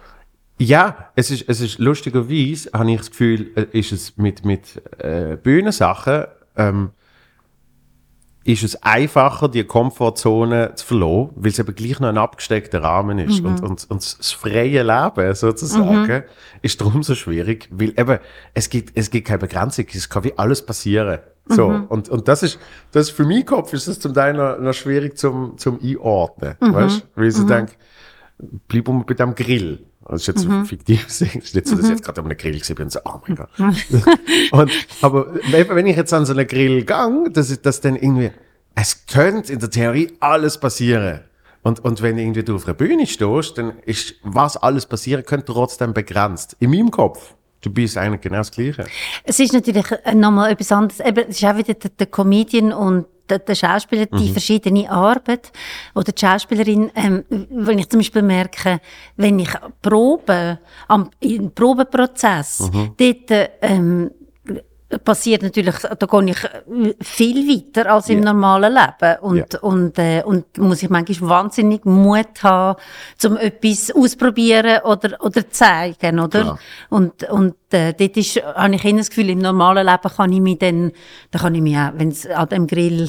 Ja, es ist, es ist lustigerweise, habe ich das Gefühl, äh, ist es mit, mit äh, Bühnensachen, ähm, ist es einfacher, die Komfortzone zu verlassen, weil es eben gleich noch ein abgesteckter Rahmen ist. Mhm. Und, und, und das freie Leben, sozusagen, ist darum so schwierig, weil eben, es gibt, es gibt keine Begrenzung, es kann wie alles passieren. So. Und, und das ist, das für meinen Kopf ist das zum Teil noch, noch schwierig zum, zum Einordnen. Weißt Weil ich so denke, bleib mal bei dem Grill. Das ist jetzt so fiktiv, das ist nicht so, dass ich jetzt gerade an einem Grill gesehen und so, oh mein Gott. <laughs> und, aber wenn ich jetzt an so einen Grill gang, dass ich das dann irgendwie, es könnte in der Theorie alles passieren. Und, und wenn irgendwie du auf einer Bühne stehst, dann ist, was alles passieren könnte, trotzdem begrenzt. In meinem Kopf. Du bist eigentlich genau das Gleiche. Es ist natürlich äh, nochmal etwas anderes. Eben, es ist auch wieder der, der Comedian und der, Schauspieler, die Mhm. verschiedene Arbeit. Oder die Schauspielerin, ähm, wenn ich zum Beispiel merke, wenn ich probe, am, im Probeprozess, Mhm. dort, äh, ähm, passiert natürlich, da gehe ich äh, viel weiter als im Ja. normalen Leben. Und, Ja. und, äh, und muss ich manchmal wahnsinnig Mut haben, um etwas ausprobieren oder, oder zeigen, oder? Klar. Und, und äh, dort ist, habe ich eher das Gefühl, im normalen Leben kann ich mich dann, da kann ich mich auch, wenn es an dem Grill,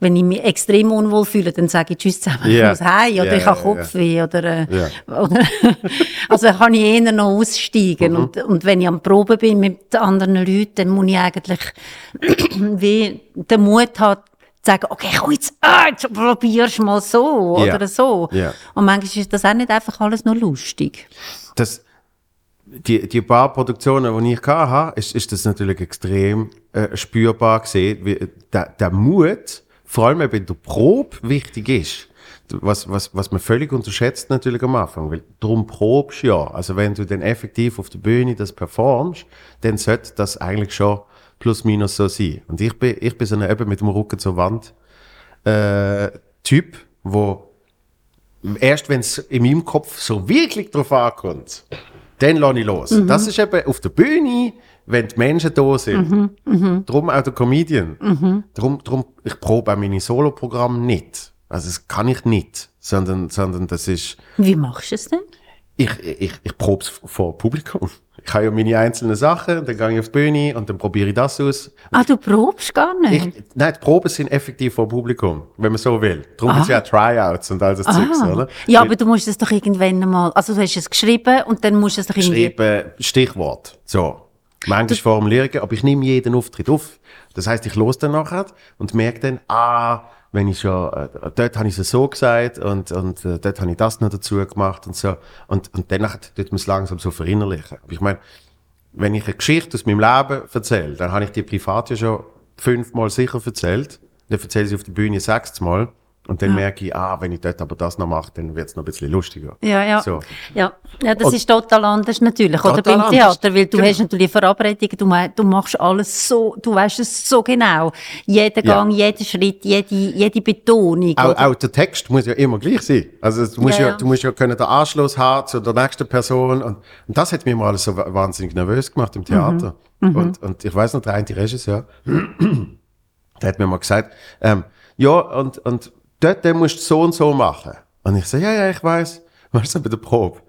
wenn ich mich extrem unwohl fühle, dann sage ich Tschüss zusammen, Ja. ich muss heim, oder Ja, ich habe Kopfweh, oder, äh, oder <laughs> also kann ich eher noch aussteigen. Mhm. Und, und wenn ich am Proben bin mit anderen Leuten, dann muss ich eigentlich <clears throat> wie den Mut haben, zu sagen, okay, komm jetzt, ah, jetzt probierst mal so, Ja. oder so. Ja. Und manchmal ist das auch nicht einfach alles nur lustig. das, die, die paar Produktionen, die ich hatte, ist, ist das natürlich extrem äh, spürbar gesehen, wie der, der Mut, vor allem eben in der Probe, wichtig ist. Was, was, was man völlig unterschätzt natürlich am Anfang, weil darum probst du ja. Also wenn du dann effektiv auf der Bühne das performst, dann sollte das eigentlich schon plus minus so sein. Und ich bin, ich bin so ein eben mit dem Rücken zur Wand äh, Typ, wo erst wenn es in meinem Kopf so wirklich drauf ankommt, dann lasse ich los. Das ist eben auf der Bühne, wenn die Menschen da sind. Darum auch der Comedian. Darum, darum, ich probe auch meine Soloprogramme nicht. Also das kann ich nicht, sondern, sondern das ist, Wie machst du es denn? ich, ich, ich probe es vor Publikum. Ich habe ja meine einzelnen Sachen, dann gehe ich auf die Bühne und dann probiere ich das aus. Ah, du probst gar nicht? Ich, nein, die Proben sind effektiv vor Publikum, wenn man so will. Darum gibt es ja Tryouts und all das Zeugs, oder? Ah. Ja, Weil- aber du musst es doch irgendwann mal, also du hast es geschrieben und dann musst du es doch irgendwie... geschrieben, Stichwort. So. Manchmal Formulierungen, aber ich nehme jeden Auftritt auf. Das heißt, ich los dann nachher und merke dann, ah, wenn ich schon, äh, dort habe ich es so gesagt und, und äh, dort habe ich das noch dazu gemacht und so. Und, und danach tut man es langsam so verinnerlichen. Ich meine, wenn ich eine Geschichte aus meinem Leben erzähle, dann habe ich die privat ja schon fünfmal sicher erzählt. Dann erzähle ich sie auf der Bühne sechsmal. Und dann merke ich, ah, wenn ich dort aber das noch mache, dann wird es noch ein bisschen lustiger. Ja, ja. So. Ja, ja das Und- ist total anders natürlich. Oder Total beim anders. Theater, weil du Genau. hast natürlich Verabredungen, du, du machst alles so, du weißt es so genau. Jeden Ja. Gang, jeden Schritt, jede, jede Betonung. Auch, oder? auch der Text muss ja immer gleich sein. Also du musst Ja, ja, ja. du musst ja können den Anschluss haben zu der nächsten Person und, und das hat mich mal alles so wa- wahnsinnig nervös gemacht im Theater. Mhm. Und, und ich weiß noch, der eine Regisseur, <clears throat> der hat mir mal gesagt, ähm, ja und und dort musst du so und so machen. Und ich so, ja ja, ich weiß, was bei der Probe.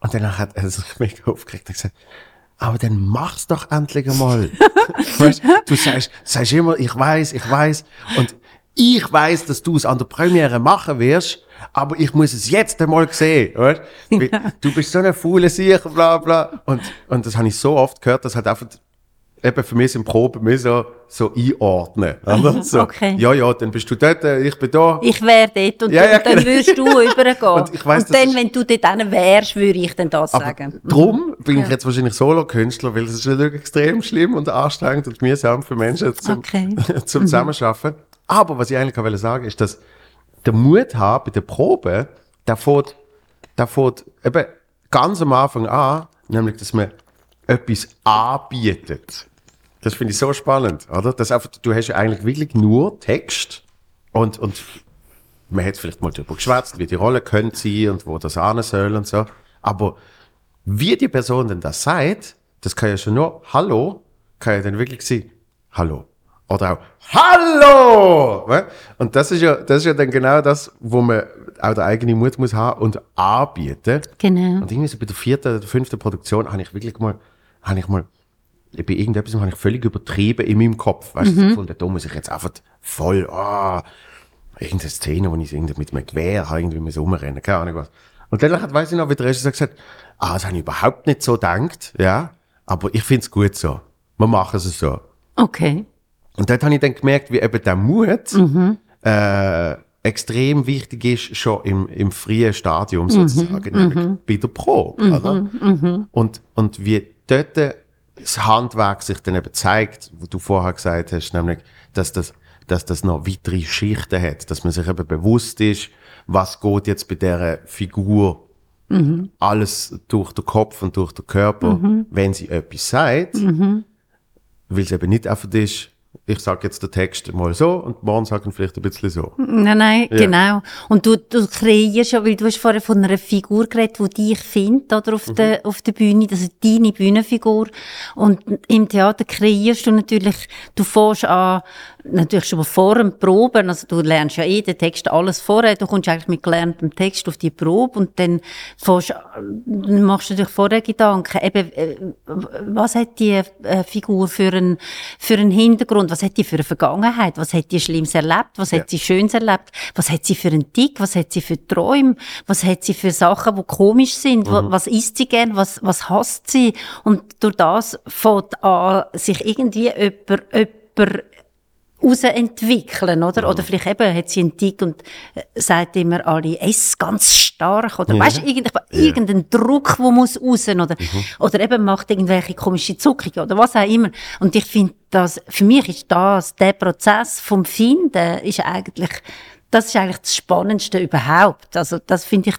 Und danach hat er sich <laughs> mega aufgeregt und gesagt, aber dann mach's doch endlich einmal. <laughs> weißt, du sagst, sagst immer, ich weiß, ich weiß. Und ich weiß, dass du es an der Premiere machen wirst, aber ich muss es jetzt einmal sehen. Weißt? Du bist so eine faule Sicher, bla bla. Und, und das habe ich so oft gehört, dass halt einfach eben für mich sind Proben mehr so, so einordnen. <laughs> Oder? So, Okay. Ja, ja, dann bist du dort, äh, ich bin da. Ich wäre dort und, Ja, ja, und dann genau. würdest du <laughs> übergehen. Und ich weiss, und dann, wenn du dort wärst, würde ich dann das Aber sagen. drum bin ich jetzt wahrscheinlich Solo-Künstler, weil es ist natürlich extrem schlimm und anstrengend und mühsam für Menschen zum, Okay. <laughs> zum Zusammenarbeiten. Aber was ich eigentlich auch sagen, ist, dass der Mut haben bei der Probe, der fährt, der fährt eben ganz am Anfang an, nämlich, dass man etwas anbietet. Das finde ich so spannend, oder? Das einfach, du hast ja eigentlich wirklich nur Text und, und man hat vielleicht mal darüber geschwätzt, wie die Rolle könnte sein und wo das an soll und so. Aber wie die Person denn das sagt, das kann ja schon nur Hallo, kann ja dann wirklich sein Hallo. Oder auch Hallo! Und das ist ja, das ist ja dann genau das, wo man auch der eigene Mut muss haben und anbieten. Genau. Und irgendwie so bei der vierten oder fünften Produktion habe ich wirklich mal, habe ich mal, bei irgendetwas habe ich völlig übertrieben in meinem Kopf. Weißt du, so gefunden, da muss ich jetzt einfach voll, ah, irgendeine Szene, wo ich irgendwie mit einem Gewehr habe, irgendwie muss rumrennen, keine Ahnung was. Und dann hat, weiss ich noch, wie der Regisseur gesagt hat, ah, das habe ich überhaupt nicht so gedacht, ja, aber ich finde es gut so. Wir machen es so. Okay. Und dort habe ich dann gemerkt, wie eben der Mut äh, extrem wichtig ist, schon im, im frühen Stadium sozusagen, nämlich bei der Probe. Oder? Und, und wie dort das Handwerk sich dann eben zeigt, wo du vorher gesagt hast, nämlich, dass das, dass das noch weitere Schichten hat, dass man sich eben bewusst ist, was geht jetzt bei dieser Figur alles durch den Kopf und durch den Körper, wenn sie etwas sagt, weil es eben nicht einfach ist, ich sage jetzt den Text mal so und morgen sagen vielleicht ein bisschen so. Nein, nein, Ja. genau. Und du, du kreierst ja, weil du hast vorher von einer Figur geredet, die dich findet, oder, auf, der, auf der Bühne, das ist deine Bühnenfigur. Und im Theater kreierst du natürlich, du fährst an, natürlich schon vor dem Proben, also du lernst ja eh den Text alles vorher, du kommst eigentlich mit gelerntem Text auf die Probe und dann fährst, dann machst du natürlich vorher Gedanken, eben, äh, was hat die äh, Figur für einen, für einen Hintergrund, was hat die für eine Vergangenheit, was hat die Schlimmes erlebt, was Ja. hat sie Schönes erlebt, was hat sie für einen Tick, was hat sie für Träume, was hat sie für Sachen, die komisch sind, wa- was isst sie gern, was, was hasst sie? Und durch das fängt an, sich irgendwie jemand, jemand rausentwickeln, oder? Oder vielleicht eben hat sie einen Tick und äh, sagt immer alle, ess ganz stark, oder weißt du, irgend, irgendein Druck, der muss raus, oder, oder eben macht irgendwelche komische Zuckungen, oder was auch immer. Und ich finde das, für mich ist das, der Prozess vom Finden, ist eigentlich, das ist eigentlich das Spannendste überhaupt. Also, das finde ich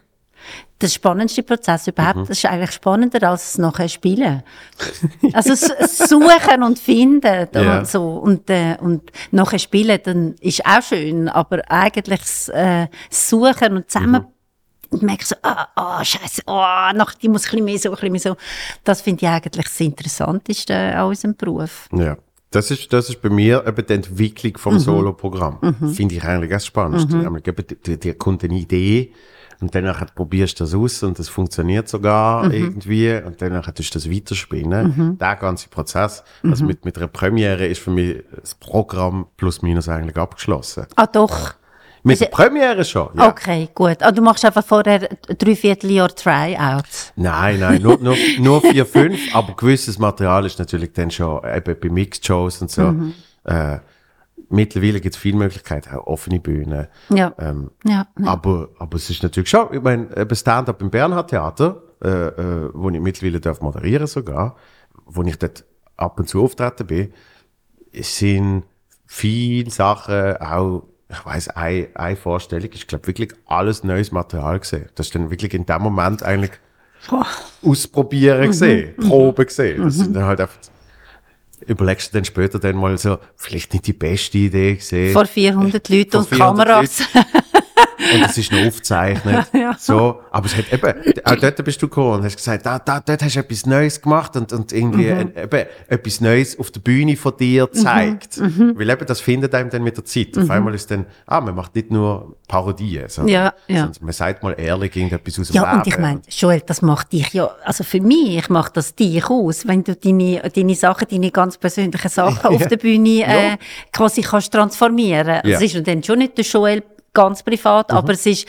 der spannendste Prozess überhaupt. Das ist eigentlich spannender als das nachher spielen. <laughs> Also suchen und finden Ja. und so und äh, und nachher spielen, dann ist auch schön, aber eigentlich das, äh, das suchen und zusammen und merke so, ah, ah, scheiße, ah, nach die muss ein bisschen mehr so, ein bisschen mehr so. Das finde ich eigentlich das Interessanteste an unserem Beruf. Ja. Das ist, das ist bei mir eben die Entwicklung vom Soloprogramm. Finde ich eigentlich ganz spannend. Nämlich eben, die- die- Dir kommt eine Idee und danach probierst du das aus und das funktioniert sogar irgendwie und danach tust du das weiterspielen. Der ganze Prozess. Also mit, mit einer Premiere ist für mich das Programm plus minus eigentlich abgeschlossen. Ah, doch. Mit der Premiere schon, ja. Okay, gut. Ah, du machst einfach vorher drei Vierteljahr Tryouts. Nein, nein, nur, nur, nur vier, fünf, aber gewisses Material ist natürlich dann schon eben bei Mixed-Shows und so. Äh, mittlerweile gibt es viele Möglichkeiten, auch offene Bühnen. Ja. Ähm, ja. aber, aber es ist natürlich schon, ich meine, Stand-up im Bernhard Theater, äh, äh, wo ich mittlerweile darf moderieren sogar, wo ich dort ab und zu auftreten bin, sind viele Sachen auch, ich weiss, eine, eine Vorstellung ist, glaube wirklich alles neues Material gesehen. Das ist dann wirklich in dem Moment eigentlich ausprobieren gesehen, Probe gesehen. Das sind dann halt einfach, überlegst du dann später dann mal so, vielleicht nicht die beste Idee gesehen. Vor 400 <laughs> Leuten und 400 Kameras. <laughs> Und es ist noch aufgezeichnet. <laughs> So, aber es hat eben, auch dort bist du gekommen und hast gesagt, da, da, dort hast du etwas Neues gemacht und, und irgendwie Mhm. ein, eben etwas Neues auf der Bühne von dir zeigt. Mhm. Weil eben das findet einem dann mit der Zeit. Auf einmal ist dann, ah, man macht nicht nur Parodien, sondern, Ja, ja. man sagt mal ehrlich irgendetwas aus dem Ja, Leben. und ich meine, Joel, das macht dich ja, also für mich macht das dich aus, wenn du deine, deine Sachen, deine ganz persönlichen Sachen <laughs> auf der Bühne äh, quasi kannst transformieren. Ja. Es ist ja dann schon nicht der Joel ganz privat, aber es ist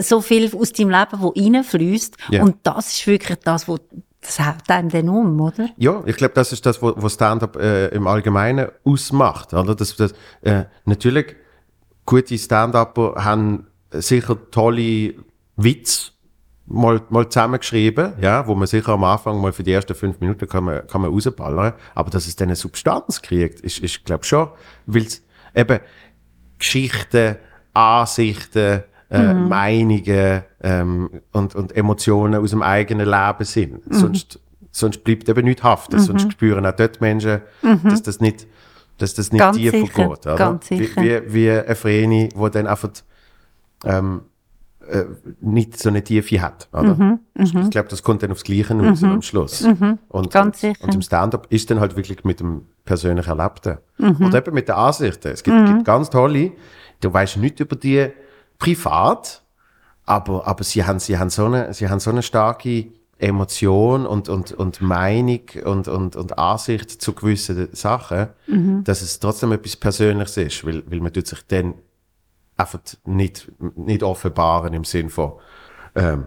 so viel aus deinem Leben, wo reinfließt. Ja. Und das ist wirklich das, wo das haut einem dann um, oder? Ja, ich glaube, das ist das, was was Stand-up äh, im Allgemeinen ausmacht. Oder? Das, das, äh, natürlich, gute Stand-Upper haben sicher tolle Witze mal, mal zusammengeschrieben, ja, wo man sicher am Anfang mal für die ersten fünf Minuten kann man, kann man rausballern. Aber dass es dann eine Substanz kriegt, ist, ist glaube schon, weil es eben Geschichten, Ansichten, äh, Meinungen ähm, und, und Emotionen aus dem eigenen Leben sind. Sonst, sonst bleibt eben nichts haften. Sonst spüren auch dort Menschen, dass das nicht, dass das nicht Ganz tiefer sicher, geht. Oder? ganz Wie, sicher. wie, wie eine Vreni, die dann einfach ähm, äh, nicht so eine Tiefe hat. Oder? Mhm, Ich glaube, das kommt dann aufs Gleiche raus am Schluss. Und, Ganz und, sicher. und im Stand-up ist dann halt wirklich mit dem persönlich Erlebten. Mhm. Oder eben mit den Ansichten. Es gibt, gibt ganz tolle, du weißt nicht über die privat, aber, aber sie haben, sie haben so eine, sie haben so eine starke Emotion und, und, und Meinung und, und, und Ansicht zu gewissen Sachen, Mhm. dass es trotzdem etwas Persönliches ist, weil, weil man tut sich dann einfach nicht, nicht offenbaren im Sinn von, ähm,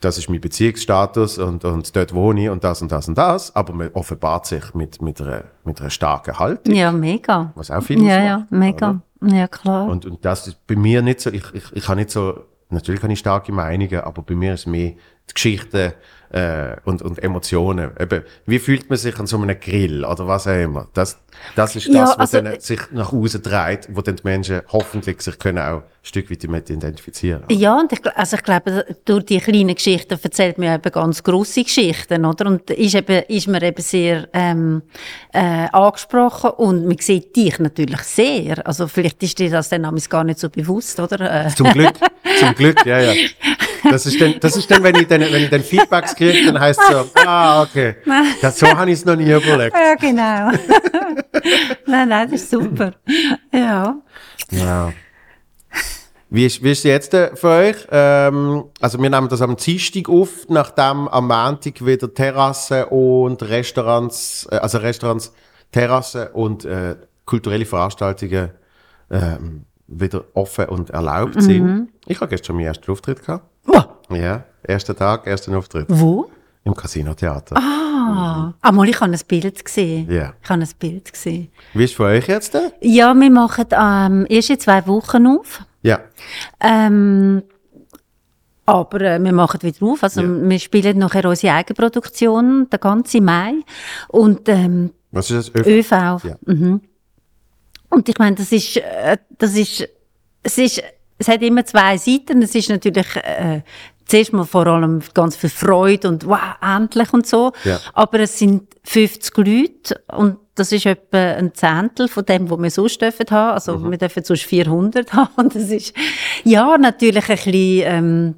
das ist mein Beziehungsstatus und, und dort wohne ich und das und das und das, aber man offenbart sich mit, mit, einer, mit einer starken Haltung, Ja, mega. was auch viel Ja, ausmacht, ja, mega. Ja, klar. Und, und das ist bei mir nicht so, ich, ich, ich habe nicht so, natürlich habe ich starke Meinungen, aber bei mir ist mehr die Geschichte äh, und, und Emotionen. Eben, wie fühlt man sich an so einem Grill oder was auch immer? Das, das ist das, Ja, was also, dann sich nach außen treibt, wo dann die Menschen hoffentlich sich können auch ein Stück weit damit identifizieren. Ja, und ich, also ich glaube, durch die kleinen Geschichten erzählt man eben ganz grosse Geschichten, oder? Und ist, eben, ist man eben sehr ähm, äh, angesprochen und man sieht dich natürlich sehr. Also vielleicht ist dir das dann gar nicht so bewusst, oder? Äh, Zum Glück, <laughs> zum Glück, ja, ja. Das ist dann, das ist dann wenn ich dann, wenn ich dann Feedbacks kriege, dann heißt es so, ah, okay, das, so habe ich es noch nie überlegt. ja, genau. Nein, nein, das ist super. Ja. Ja. Wie ist, wie ist jetzt äh, für euch? Ähm, also wir nehmen das am Dienstag auf, nachdem am Montag wieder Terrassen und Restaurants, äh, also Restaurants, Terrassen und äh, kulturelle Veranstaltungen ähm, wieder offen und erlaubt sind. Ich habe gestern meinen ersten Auftritt gehabt. Wo? Ja, erster Tag, ersten Auftritt Wo? Im Casino Theater. Ah, ah mal, ich habe ein Bild gesehen. Ja. Ich habe ein Bild gesehen. Wie ist für euch jetzt? Äh? Ja, wir machen ähm, erst in zwei Wochen auf. Ja. Ähm, aber äh, wir machen wieder auf. Also Ja. wir spielen nachher unsere Eigenproduktion, den ganzen Mai. Und ähm, Was ist das? Öf ÖV. Ja. Mhm. Und ich meine, das ist, äh, das ist, es ist, es hat immer zwei Seiten. Es ist natürlich, äh, zuerst mal vor allem ganz viel Freude und wow, endlich und so. Ja. Aber es sind 50 Leute und das ist etwa ein Zehntel von dem, was wir sonst dürfen haben. Also Mhm. wir dürfen sonst 400 <laughs> haben. Und das ist, ja, natürlich ein bisschen, ähm,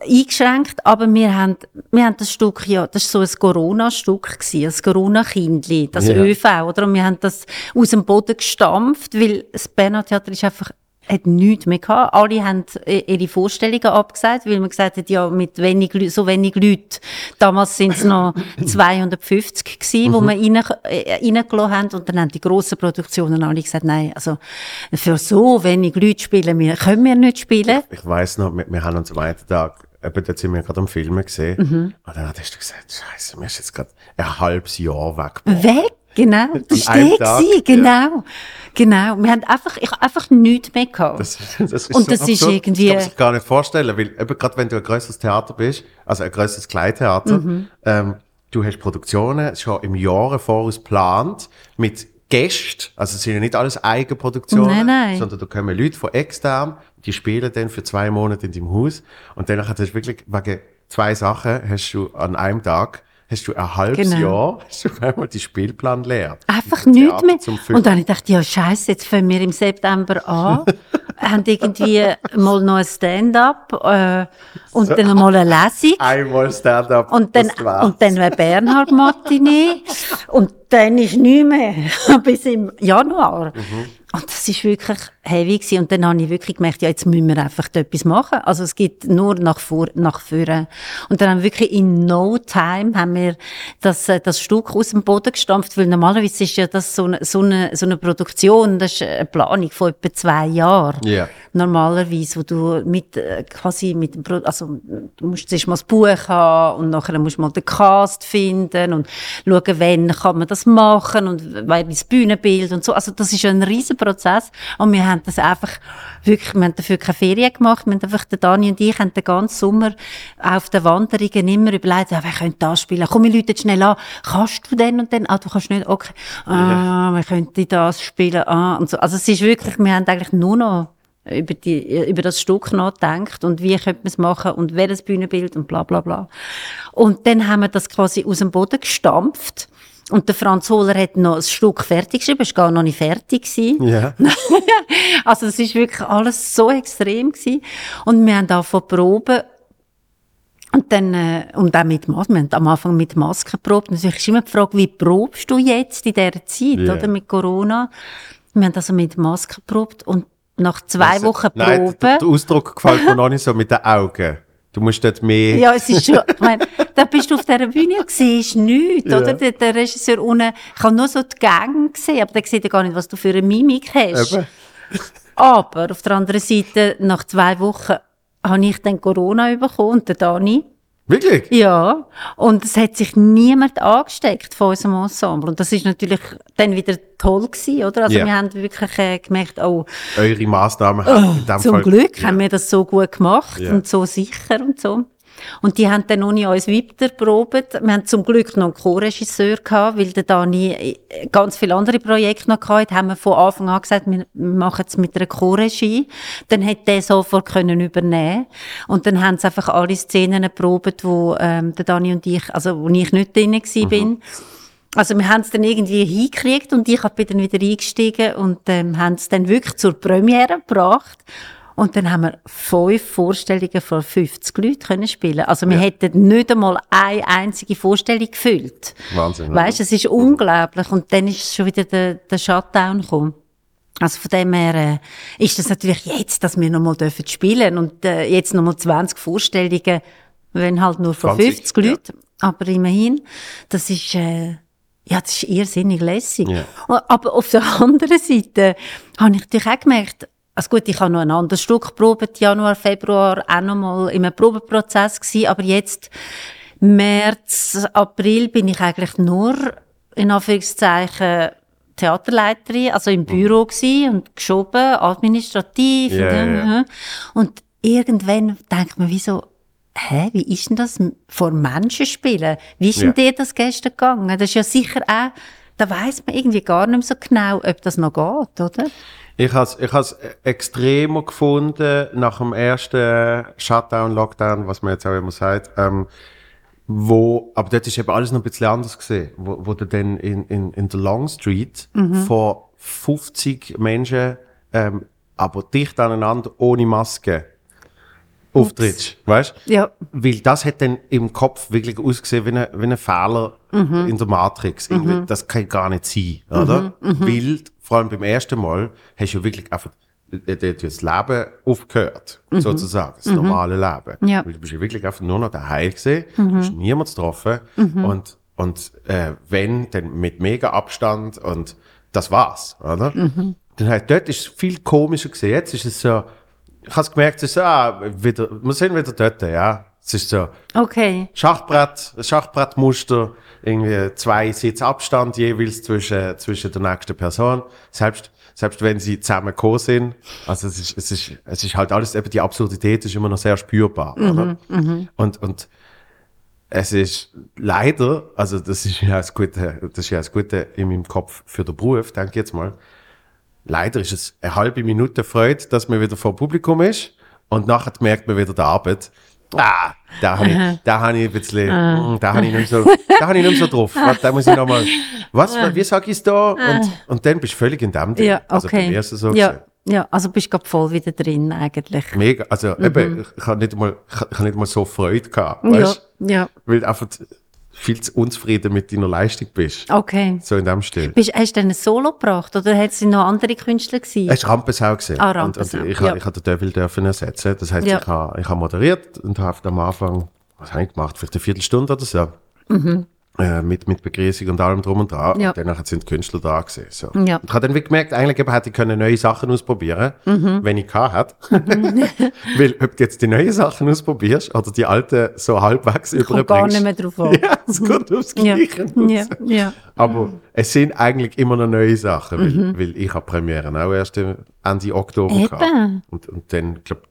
eingeschränkt, aber wir haben, wir haben das Stück, ja, das ist so ein Corona-Stück ein Corona-Kindli, das Ja. ÖV, oder? Und wir haben das aus dem Boden gestampft, weil das Berner Theater ist einfach, hat nichts mehr gehabt. Alle haben äh, ihre Vorstellungen abgesagt, weil man gesagt hat, ja, mit wenig, so wenig Leuten. Damals sind es noch <coughs> 250 gewesen, wo wir rein, äh, reingelassen haben. Und dann haben die grossen Produktionen alle gesagt, nein, also, für so wenig Leute spielen wir, können wir nicht spielen. Ich weiß noch, wir, wir haben uns am einen Tag, eben dort sind wir gerade am Filmen gesehen. Mhm. Und dann hast du gesagt, Scheiße, mir ist jetzt gerade ein halbes Jahr weg. Weg, genau. Das war der, Tag, gewesen, genau. Genau. Wir haben einfach, ich hab einfach nichts mehr gehabt. Das, das ist Und das ist irgendwie- Das kann sich gar nicht vorstellen, weil eben gerade wenn du ein grösseres Theater bist, also ein grösseres Kleintheater, Mhm. ähm, du hast Produktionen schon im Jahr voraus geplant mit Gästen, also es sind ja nicht alles Eigenproduktionen, Nein, nein. sondern da kommen Leute von extern, die spielen dann für zwei Monate in deinem Haus und danach hast du wirklich wegen zwei Sachen hast du an einem Tag hast du ein halbes Genau. Jahr hast du einmal die Spielplan leer. Einfach nichts mehr. Und dann habe ich gedacht, ja, scheiße, jetzt fangen wir im September an, <laughs> haben irgendwie mal noch ein Stand-up, äh, und dann mal eine Lesung. Einmal Stand-up. Und dann, und dann wäre Bernhard Matinee. <laughs> und dann ist nichts mehr. <laughs> Bis im Januar. Und das ist wirklich heavy gewesen. Und dann habe ich wirklich gemerkt, ja, jetzt müssen wir einfach etwas machen. Also es geht nur nach vor, nach vorne. Und dann haben wir wirklich in no time haben wir das, äh, das Stück aus dem Boden gestampft, weil normalerweise ist ja das so eine, so eine, so eine Produktion, das ist eine Planung von etwa zwei Jahren Ja. normalerweise, wo du mit, äh, quasi mit dem, Pro also, du musst zuerst mal das Buch haben und nachher musst du mal den Cast finden und schauen, wann kann man das machen und wer das Bühnenbild und so. Also, das ist ein riesen Prozess. Und wir haben das einfach wirklich, wir haben dafür keine Ferien gemacht. Wir haben einfach, der Dani und ich haben den ganzen Sommer auf den Wanderungen immer überlegt, ja, wer könnte das spielen? Komm, wir Leute schnell an. Kannst du denn und dann? Ah, du kannst nicht, okay. Ah, wir könnten das spielen, ah, und so. Also, es ist wirklich, wir haben eigentlich nur noch über, die, über das Stück nachdenkt und wie könnte man es machen und welches Bühnenbild und bla bla bla. Und dann haben wir das quasi aus dem Boden gestampft und der Franz Hohler hat noch ein Stück fertig geschrieben, es war gar noch nicht fertig. Ja. <laughs> Also es ist wirklich alles so extrem gewesen. Und wir haben angefangen zu proben und dann, äh, und auch mit Masken. Wir haben am Anfang mit Masken geprobt. Natürlich ist immer die Frage, wie probst du jetzt in dieser Zeit, Ja. oder? Mit Corona. Wir haben also mit Masken geprobt und nach zwei Also, Wochen Nein, Proben. der, der Ausdruck gefällt mir noch nicht so mit den Augen. Du musst dort mehr... Ja, es ist schon, ich meine, da bist du auf dieser Bühne und siehst nichts, Ja. oder? Der, der Regisseur unten, ich habe nur so die Gänge gesehen, aber der sieht ja gar nicht, was du für eine Mimik hast. Eben. Aber auf der anderen Seite, nach zwei Wochen, habe ich dann Corona bekommen und der Dani. Wirklich? Ja, und es hat sich niemand angesteckt von unserem Ensemble. Und das ist natürlich dann wieder toll gewesen, oder? Also Ja. wir haben wirklich äh, gemerkt, oh, Eure Massnahmen haben in dem zum Fall... Glück Ja. haben wir das so gut gemacht Ja. und so sicher und so. Und die haben dann ohne uns weiterprobt. Wir haben zum Glück noch einen Co-Regisseur gehabt, weil der Dani äh, ganz viele andere Projekte noch gehabt hat, haben wir von Anfang an gesagt, wir machen es mit einer Co-Regie. Dann hat der sofort können übernehmen. Und dann haben sie einfach alle Szenen geprobt, wo ähm, der Dani und ich, also wo ich nicht drin gewesen Mhm. bin. Also wir haben es dann irgendwie hingekriegt und ich bin dann wieder eingestiegen und ähm, haben es dann wirklich zur Premiere gebracht. Und dann haben wir fünf Vorstellungen vor 50 Leuten können spielen. Also wir Ja. hätten nicht einmal eine einzige Vorstellung gefüllt. Wahnsinn. Weißt, es ist unglaublich. Und dann ist schon wieder der, der Shutdown gekommen. Also von dem her äh, ist das natürlich jetzt, dass wir nochmal dürfen spielen und äh, jetzt nochmal 20 Vorstellungen, wenn halt nur von 20, 50 ja. Leuten. Aber immerhin, das ist, äh, ja, das ist irrsinnig lässig. Ja. Aber auf der <laughs> anderen Seite habe ich natürlich auch gemerkt, also gut, ich habe noch ein anderes Stück geprobt, Januar, Februar, auch noch mal in einem Probeprozess gewesen, aber jetzt, März, April bin ich eigentlich nur, in Anführungszeichen, Theaterleiterin, also im Büro gsi und geschoben, administrativ. Ja, und, ja, ja. und irgendwann denkt man, wieso, hä, wie ist denn das vor Menschen spielen? Wie ist denn dir das gestern gegangen? Das ist ja sicher auch, da weiß man irgendwie gar nicht mehr so genau, ob das noch geht, oder? Ich habe es ich has extremer gefunden nach dem ersten Shutdown, Lockdown, was man jetzt auch immer sagt. Ähm, wo, aber dort ist eben alles noch ein bisschen anders gesehen. Wo, wo du dann in, in, in der Long Street vor 50 Menschen, ähm, aber dicht aneinander, ohne Maske, auftrittst. Weißt Ja. Weil das hat dann im Kopf wirklich ausgesehen wie ein, wie ein Fehler in der Matrix. Irgendwie, Das kann gar nicht sein, oder? Weil, vor allem beim ersten Mal, hast du wirklich einfach äh, das Leben aufgehört, sozusagen, das normale Leben. Ja. Weil Du bist ja wirklich einfach nur noch daheim gesehen, du hast niemand getroffen und, und äh, wenn, dann mit mega Abstand und das war's, oder? Dann halt, dort ist es viel komischer gesehen. Jetzt ist es so, ich habe gemerkt, es ist ah, wieder, wir sind wieder dort, ja. Es ist so, Okay. Schachbrett, Schachbrettmuster, irgendwie zwei Sitz Abstand jeweils zwischen, zwischen der nächsten Person. Selbst, selbst wenn sie zusammen gekommen sind. Also es ist, es ist, es ist halt alles, eben die Absurdität ist immer noch sehr spürbar, oder? Und, und, es ist leider, also das ist ja das Gute, das ist ja das Gute in meinem Kopf für den Beruf, denke ich jetzt mal. Leider ist es eine halbe Minute Freude, dass man wieder vor Publikum ist und nachher merkt man wieder die Arbeit. Ah, da habe ich, da habe ich ein bisschen, mm, da habe ich nicht so, da habe ich nicht so drauf. Da muss ich nochmal, was, wie sag ich es da? Und, und dann bist du völlig in dem Ding. Ja, Also bei okay. mir ist es so ja, ja, also bist du gerade voll wieder drin, eigentlich. Mega, also Mhm. eben, ich habe nicht mal, ich habe nicht mal so Freude gehabt, Ja, weißt? ja, Weil du einfach viel zu unzufrieden mit deiner Leistung bist. okay. So in dem Stil. Bist, hast du denn ein Solo gebracht oder hat es noch andere Künstler gewesen? Es war Rampensau. gewesen. Ah, und, Rampensau, und ich, ja. ja. ich habe den Devil dürfen ersetzen. Das heißt, Ja. ich habe ich habe moderiert und habe am Anfang, was habe ich gemacht? Vielleicht eine Viertelstunde oder so. Äh, mit, mit Begrüßung und allem drum und dran. Mhm. Ja. Und danach sind die Künstler da gewesen. So. Ja. Und ich habe dann wie gemerkt, eigentlich eben hätte ich können neue Sachen ausprobieren Mhm. wenn ich gehabt hätte. <laughs> <laughs> Weil, ob du jetzt die neuen Sachen ausprobierst oder die alten so halbwegs gar überbringst. nicht mehr drauf an. <laughs> Ja, es kommt aufs Ja, Gleiche. ja, ja. Aber es sind eigentlich immer noch neue Sachen, weil, weil ich habe Premieren auch erst Ende Oktober Mhm. Eben. gehabt. Und, und dann, glaub,